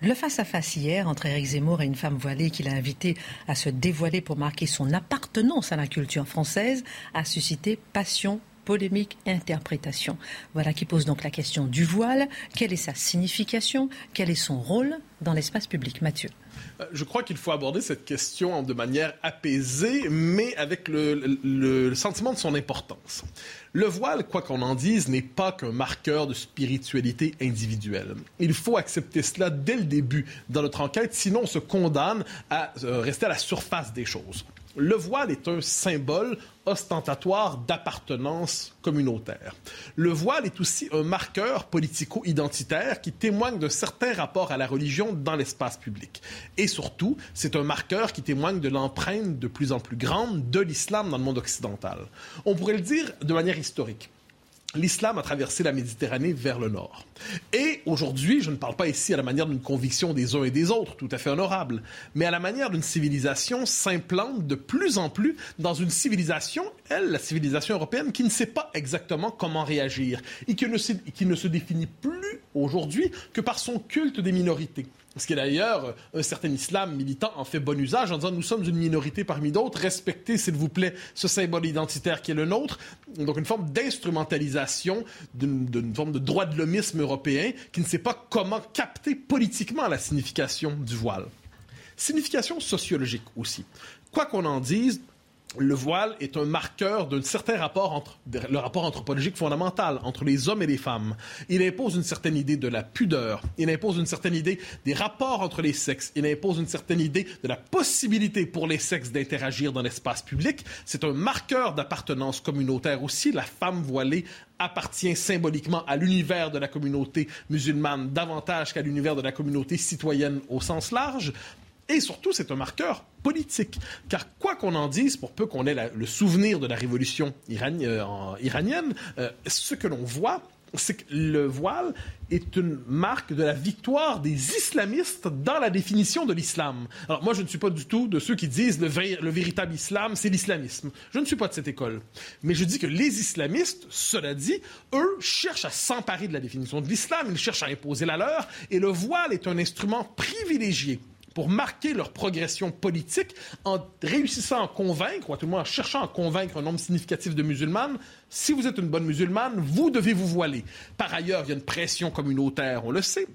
Le face-à-face hier entre Éric Zemmour et une femme voilée qu'il a invité à se dévoiler pour marquer son appartenance à la culture française a suscité passion, polémique interprétation. Voilà qui pose donc la question du voile. Quelle est sa signification? Quel est son rôle dans l'espace public? Mathieu je crois qu'il faut aborder cette question de manière apaisée, mais avec le, sentiment de son importance. Le voile, quoi qu'on en dise, n'est pas qu'un marqueur de spiritualité individuelle. Il faut accepter cela dès le début dans notre enquête, sinon on se condamne à euh, rester à la surface des choses. Le voile est un symbole ostentatoire d'appartenance communautaire. Le voile est aussi un marqueur politico-identitaire qui témoigne d'un certain rapport à la religion dans l'espace public. Et surtout, c'est un marqueur qui témoigne de l'empreinte de plus en plus grande de l'islam dans le monde occidental. On pourrait le dire de manière historique l'islam a traversé la Méditerranée vers le nord. Et aujourd'hui, je ne parle pas ici à la manière d'une conviction des uns et des autres, tout à fait honorable, mais à la manière d'une civilisation s'implante de plus en plus dans une civilisation, elle, la civilisation européenne, qui ne sait pas exactement comment réagir et qui ne qui ne se définit plus aujourd'hui que par son culte des minorités. Ce qui est d'ailleurs un certain islam militant en fait bon usage en disant nous sommes une minorité parmi d'autres, respectez s'il vous plaît ce symbole identitaire qui est le nôtre. Donc une forme d'instrumentalisation d'une forme de droit de l'homisme européen qui ne sait pas comment capter politiquement la signification du voile. Signification sociologique aussi. Quoi qu'on en dise, le voile est un marqueur d'un certain rapport entre le rapport anthropologique fondamental entre les hommes et les femmes. Il impose une certaine idée de la pudeur. Il impose une certaine idée des rapports entre les sexes. Il impose une certaine idée de la possibilité pour les sexes d'interagir dans l'espace public. C'est un marqueur d'appartenance communautaire aussi. La femme voilée appartient symboliquement à l'univers de la communauté musulmane davantage qu'à l'univers de la communauté citoyenne au sens large. Et surtout, c'est un marqueur politique. Car quoi qu'on en dise, pour peu qu'on ait le souvenir de la révolution euh, iranienne, euh, ce que l'on voit, c'est que le voile est une marque de la victoire des islamistes dans la définition de l'islam. Alors moi, je ne suis pas du tout de ceux qui disent le, le véritable islam, c'est l'islamisme. Je ne suis pas de cette école. Mais je dis que les islamistes, cela dit, eux cherchent à s'emparer de la définition de l'islam, ils cherchent à imposer la leur, et le voile est un instrument privilégié pour marquer leur progression politique en réussissant à convaincre, ou à tout le moins en cherchant à convaincre un nombre significatif de musulmanes, si vous êtes une bonne musulmane, vous devez vous voiler. Par ailleurs, il y a une pression communautaire, on le sait.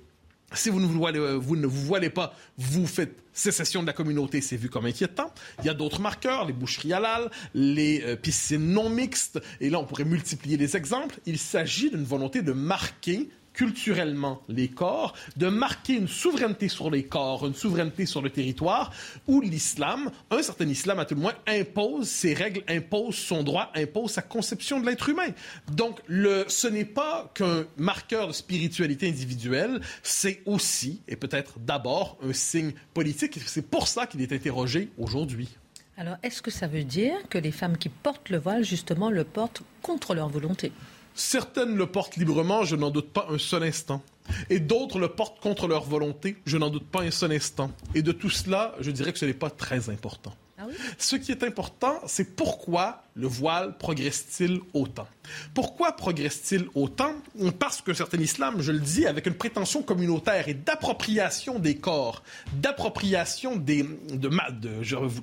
Si vous ne vous, voilez, euh, pas, vous faites sécession de la communauté, c'est vu comme inquiétant. Il y a d'autres marqueurs, les boucheries halal, les euh, piscines non mixtes, et là on pourrait multiplier les exemples. Il s'agit d'une volonté de marquer culturellement les corps, de marquer une souveraineté sur les corps, une souveraineté sur le territoire, où l'islam, un certain islam à tout le moins, impose ses règles, impose son droit, impose sa conception de l'être humain. Donc, le, ce n'est pas qu'un marqueur de spiritualité individuelle, c'est aussi, et peut-être d'abord, un signe politique. C'est pour ça qu'il est interrogé aujourd'hui. Alors, est-ce que ça veut dire que les femmes qui portent le voile, justement, le portent contre leur volonté? Certaines le portent librement, je n'en doute pas un seul instant. Et d'autres le portent contre leur volonté, je n'en doute pas un seul instant. Et de tout cela, je dirais que ce n'est pas très important. Ah ce qui est important, c'est pourquoi le voile progresse-t-il autant? Pourquoi progresse-t-il autant? Parce que certain islam, je le dis, avec une prétention communautaire et d'appropriation des corps, d'appropriation des, de,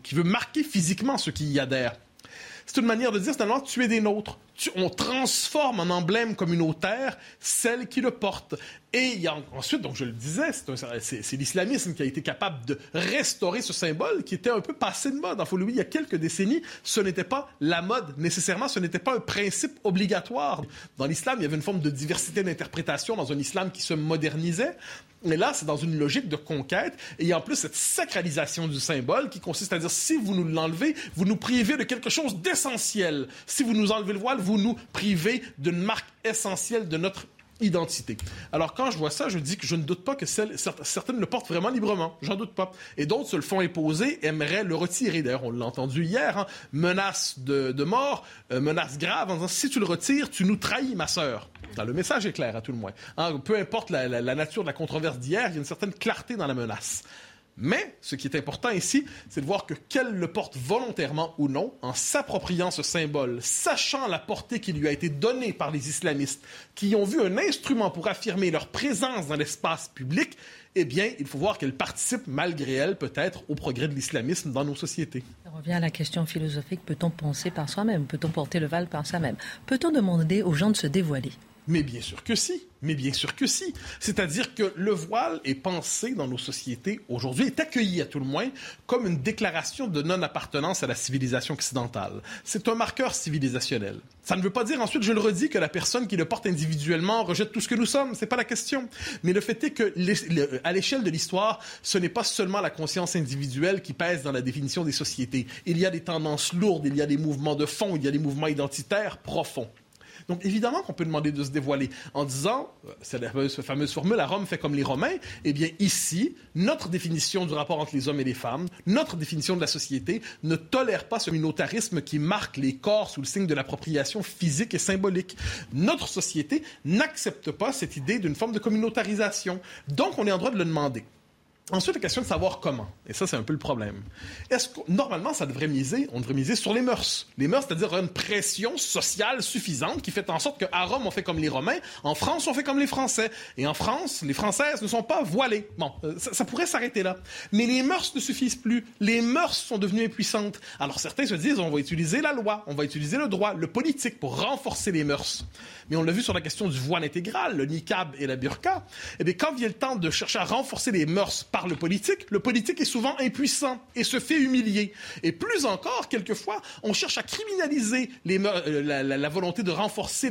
qui veut marquer physiquement ceux qui y adhèrent. C'est une manière de dire, finalement, tu es des nôtres on transforme en emblème communautaire celle qui le porte. Et il y a ensuite, donc je le disais, c'est l'islamisme qui a été capable de restaurer ce symbole qui était un peu passé de mode. En faut il y a quelques décennies, ce n'était pas la mode nécessairement, ce n'était pas un principe obligatoire. Dans l'islam, il y avait une forme de diversité d'interprétation dans un islam qui se modernisait. Mais là, c'est dans une logique de conquête. Et il y a en plus cette sacralisation du symbole qui consiste à dire si vous nous l'enlevez, vous nous privez de quelque chose d'essentiel. Si vous nous enlevez le voile, vous nous privez d'une marque essentielle de notre identité? Alors quand je vois ça, je dis que je ne doute pas que certaines le portent vraiment librement, j'en doute pas. Et d'autres se le font imposer, aimeraient le retirer. D'ailleurs, on l'a entendu hier, hein. menace de, mort, euh, menace grave, en disant si tu le retires, tu nous trahis, ma sœur. le message est clair, à tout le moins. Hein, peu importe la nature de la controverse d'hier, il y a une certaine clarté dans la menace. Mais ce qui est important ici, c'est de voir que qu'elle le porte volontairement ou non, en s'appropriant ce symbole, sachant la portée qui lui a été donnée par les islamistes, qui ont vu un instrument pour affirmer leur présence dans l'espace public, eh bien, il faut voir qu'elle participe, malgré elle, peut-être, au progrès de l'islamisme dans nos sociétés. On revient à la question philosophique, peut-on penser par soi-même? Peut-on porter le val par soi-même? Peut-on demander aux gens de se dévoiler? Mais bien sûr que si. Mais bien sûr que si. C'est-à-dire que le voile est pensé dans nos sociétés aujourd'hui, est accueilli à tout le moins comme une déclaration de non-appartenance à la civilisation occidentale. C'est un marqueur civilisationnel. Ça ne veut pas dire ensuite, je le redis, que la personne qui le porte individuellement rejette tout ce que nous sommes. C'est pas la question. Mais le fait est que, à l'échelle de l'histoire, ce n'est pas seulement la conscience individuelle qui pèse dans la définition des sociétés. Il y a des tendances lourdes, il y a des mouvements de fond, il y a des mouvements identitaires profonds. Donc évidemment qu'on peut demander de se dévoiler en disant, euh, c'est la fameuse, formule, à Rome fait comme les Romains, eh bien ici, notre définition du rapport entre les hommes et les femmes, notre définition de la société ne tolère pas ce communautarisme qui marque les corps sous le signe de l'appropriation physique et symbolique. Notre société n'accepte pas cette idée d'une forme de communautarisation. Donc on est en droit de le demander. Ensuite, la question de savoir comment. Et ça, c'est un peu le problème. Est-ce que, normalement, ça devrait miser, on devrait miser sur les mœurs. Les mœurs, c'est-à-dire une pression sociale suffisante qui fait en sorte qu'à Rome, on fait comme les Romains, en France, on fait comme les Français. Et en France, les Françaises ne sont pas voilées. Bon, euh, ça, pourrait s'arrêter là. Mais les mœurs ne suffisent plus. Les mœurs sont devenues impuissantes. Alors certains se disent, on va utiliser la loi, on va utiliser le droit, le politique pour renforcer les mœurs. Mais on l'a vu sur la question du voile intégral, le niqab et la burqa. Eh bien, quand vient le temps de chercher à renforcer les mœurs par le politique, le politique est souvent impuissant et se fait humilier. Et plus encore, quelquefois, on cherche à criminaliser euh, la, volonté de renforcer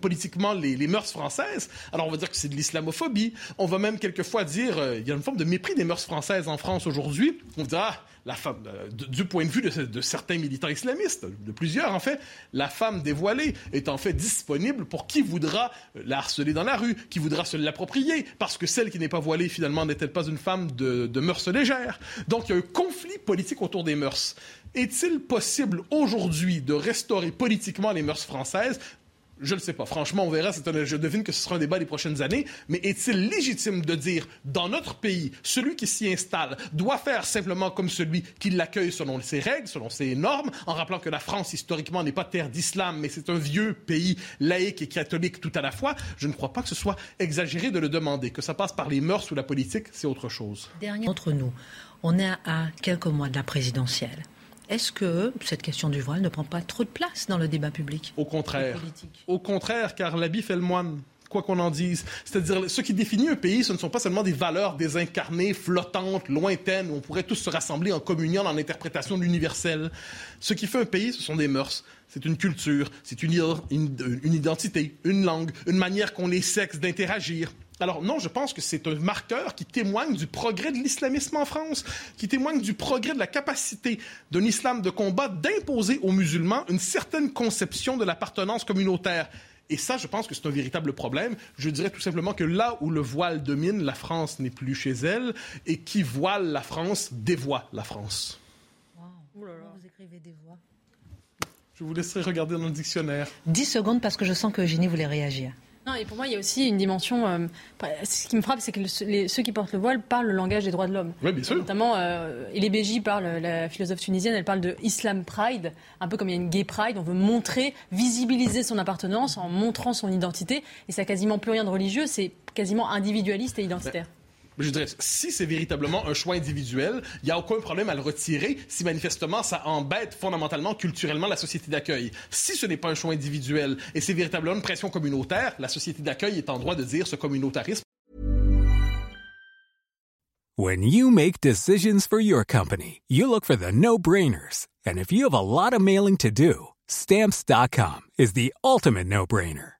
politiquement les, mœurs françaises. Alors on va dire que c'est de l'islamophobie. On va même quelquefois dire, euh, il y a une forme de mépris des mœurs françaises en France aujourd'hui. On va ah, euh, du point de vue de, certains militants islamistes, de plusieurs en fait, la femme dévoilée est en fait disponible pour qui voudra la harceler dans la rue, qui voudra se l'approprier, parce que celle qui n'est pas voilée finalement n'est-elle pas une femme de, de mœurs légères? Donc il y a un conflit politique autour des mœurs. Est-il possible aujourd'hui de restaurer politiquement les mœurs françaises? Je ne sais pas. Franchement, on verra. Je devine que ce sera un débat des prochaines années. Mais est-il légitime de dire, dans notre pays, celui qui s'y installe doit faire simplement comme celui qui l'accueille selon ses règles, selon ses normes, en rappelant que la France, historiquement, n'est pas terre d'islam, mais c'est un vieux pays laïque et catholique tout à la fois. Je ne crois pas que ce soit exagéré de le demander. Que ça passe par les mœurs ou la politique, c'est autre chose. Dernier entre nous, on est à quelques mois de la présidentielle. Est-ce que cette question du voile ne prend pas trop de place dans le débat public Au contraire. Au contraire, car l'habit fait le moine quoi qu'on en dise. C'est-à-dire, ce qui définit un pays, ce ne sont pas seulement des valeurs désincarnées, flottantes, lointaines, où on pourrait tous se rassembler en communion dans l'interprétation de l'universel. Ce qui fait un pays, ce sont des mœurs. C'est une culture, c'est une, une, identité, une langue, une manière qu'ont les sexes d'interagir. Alors non, je pense que c'est un marqueur qui témoigne du progrès de l'islamisme en France, qui témoigne du progrès de la capacité d'un islam de combat d'imposer aux musulmans une certaine conception de l'appartenance communautaire. Et ça, je pense que c'est un véritable problème. Je dirais tout simplement que là où le voile domine, la France n'est plus chez elle, et qui voile la France dévoie la France. Wow. Vous écrivez dévoie? Je vous laisserai regarder dans le dictionnaire. 10 secondes parce que je sens que Eugénie voulait réagir. Non, et pour moi, il y a aussi une dimension. Euh, ce qui me frappe, c'est que ceux qui portent le voile parlent le langage des droits de l'homme. Oui, bien sûr. Notamment, euh, Elie Béji parle, la philosophe tunisienne, elle parle de Islam Pride, un peu comme il y a une gay pride. On veut montrer, visibiliser son appartenance en montrant son identité. Et ça n'a quasiment plus rien de religieux, c'est quasiment individualiste et identitaire je dirais, si c'est véritablement un choix individuel, il n'y a aucun problème à le retirer si manifestement ça embête fondamentalement, culturellement la société d'accueil. Si ce n'est pas un choix individuel et c'est véritablement une pression communautaire, la société d'accueil est en droit de dire ce communautarisme. When you make decisions for your company, you look for the no-brainers. And if you have a lot of mailing to do, stamps.com is the ultimate no-brainer.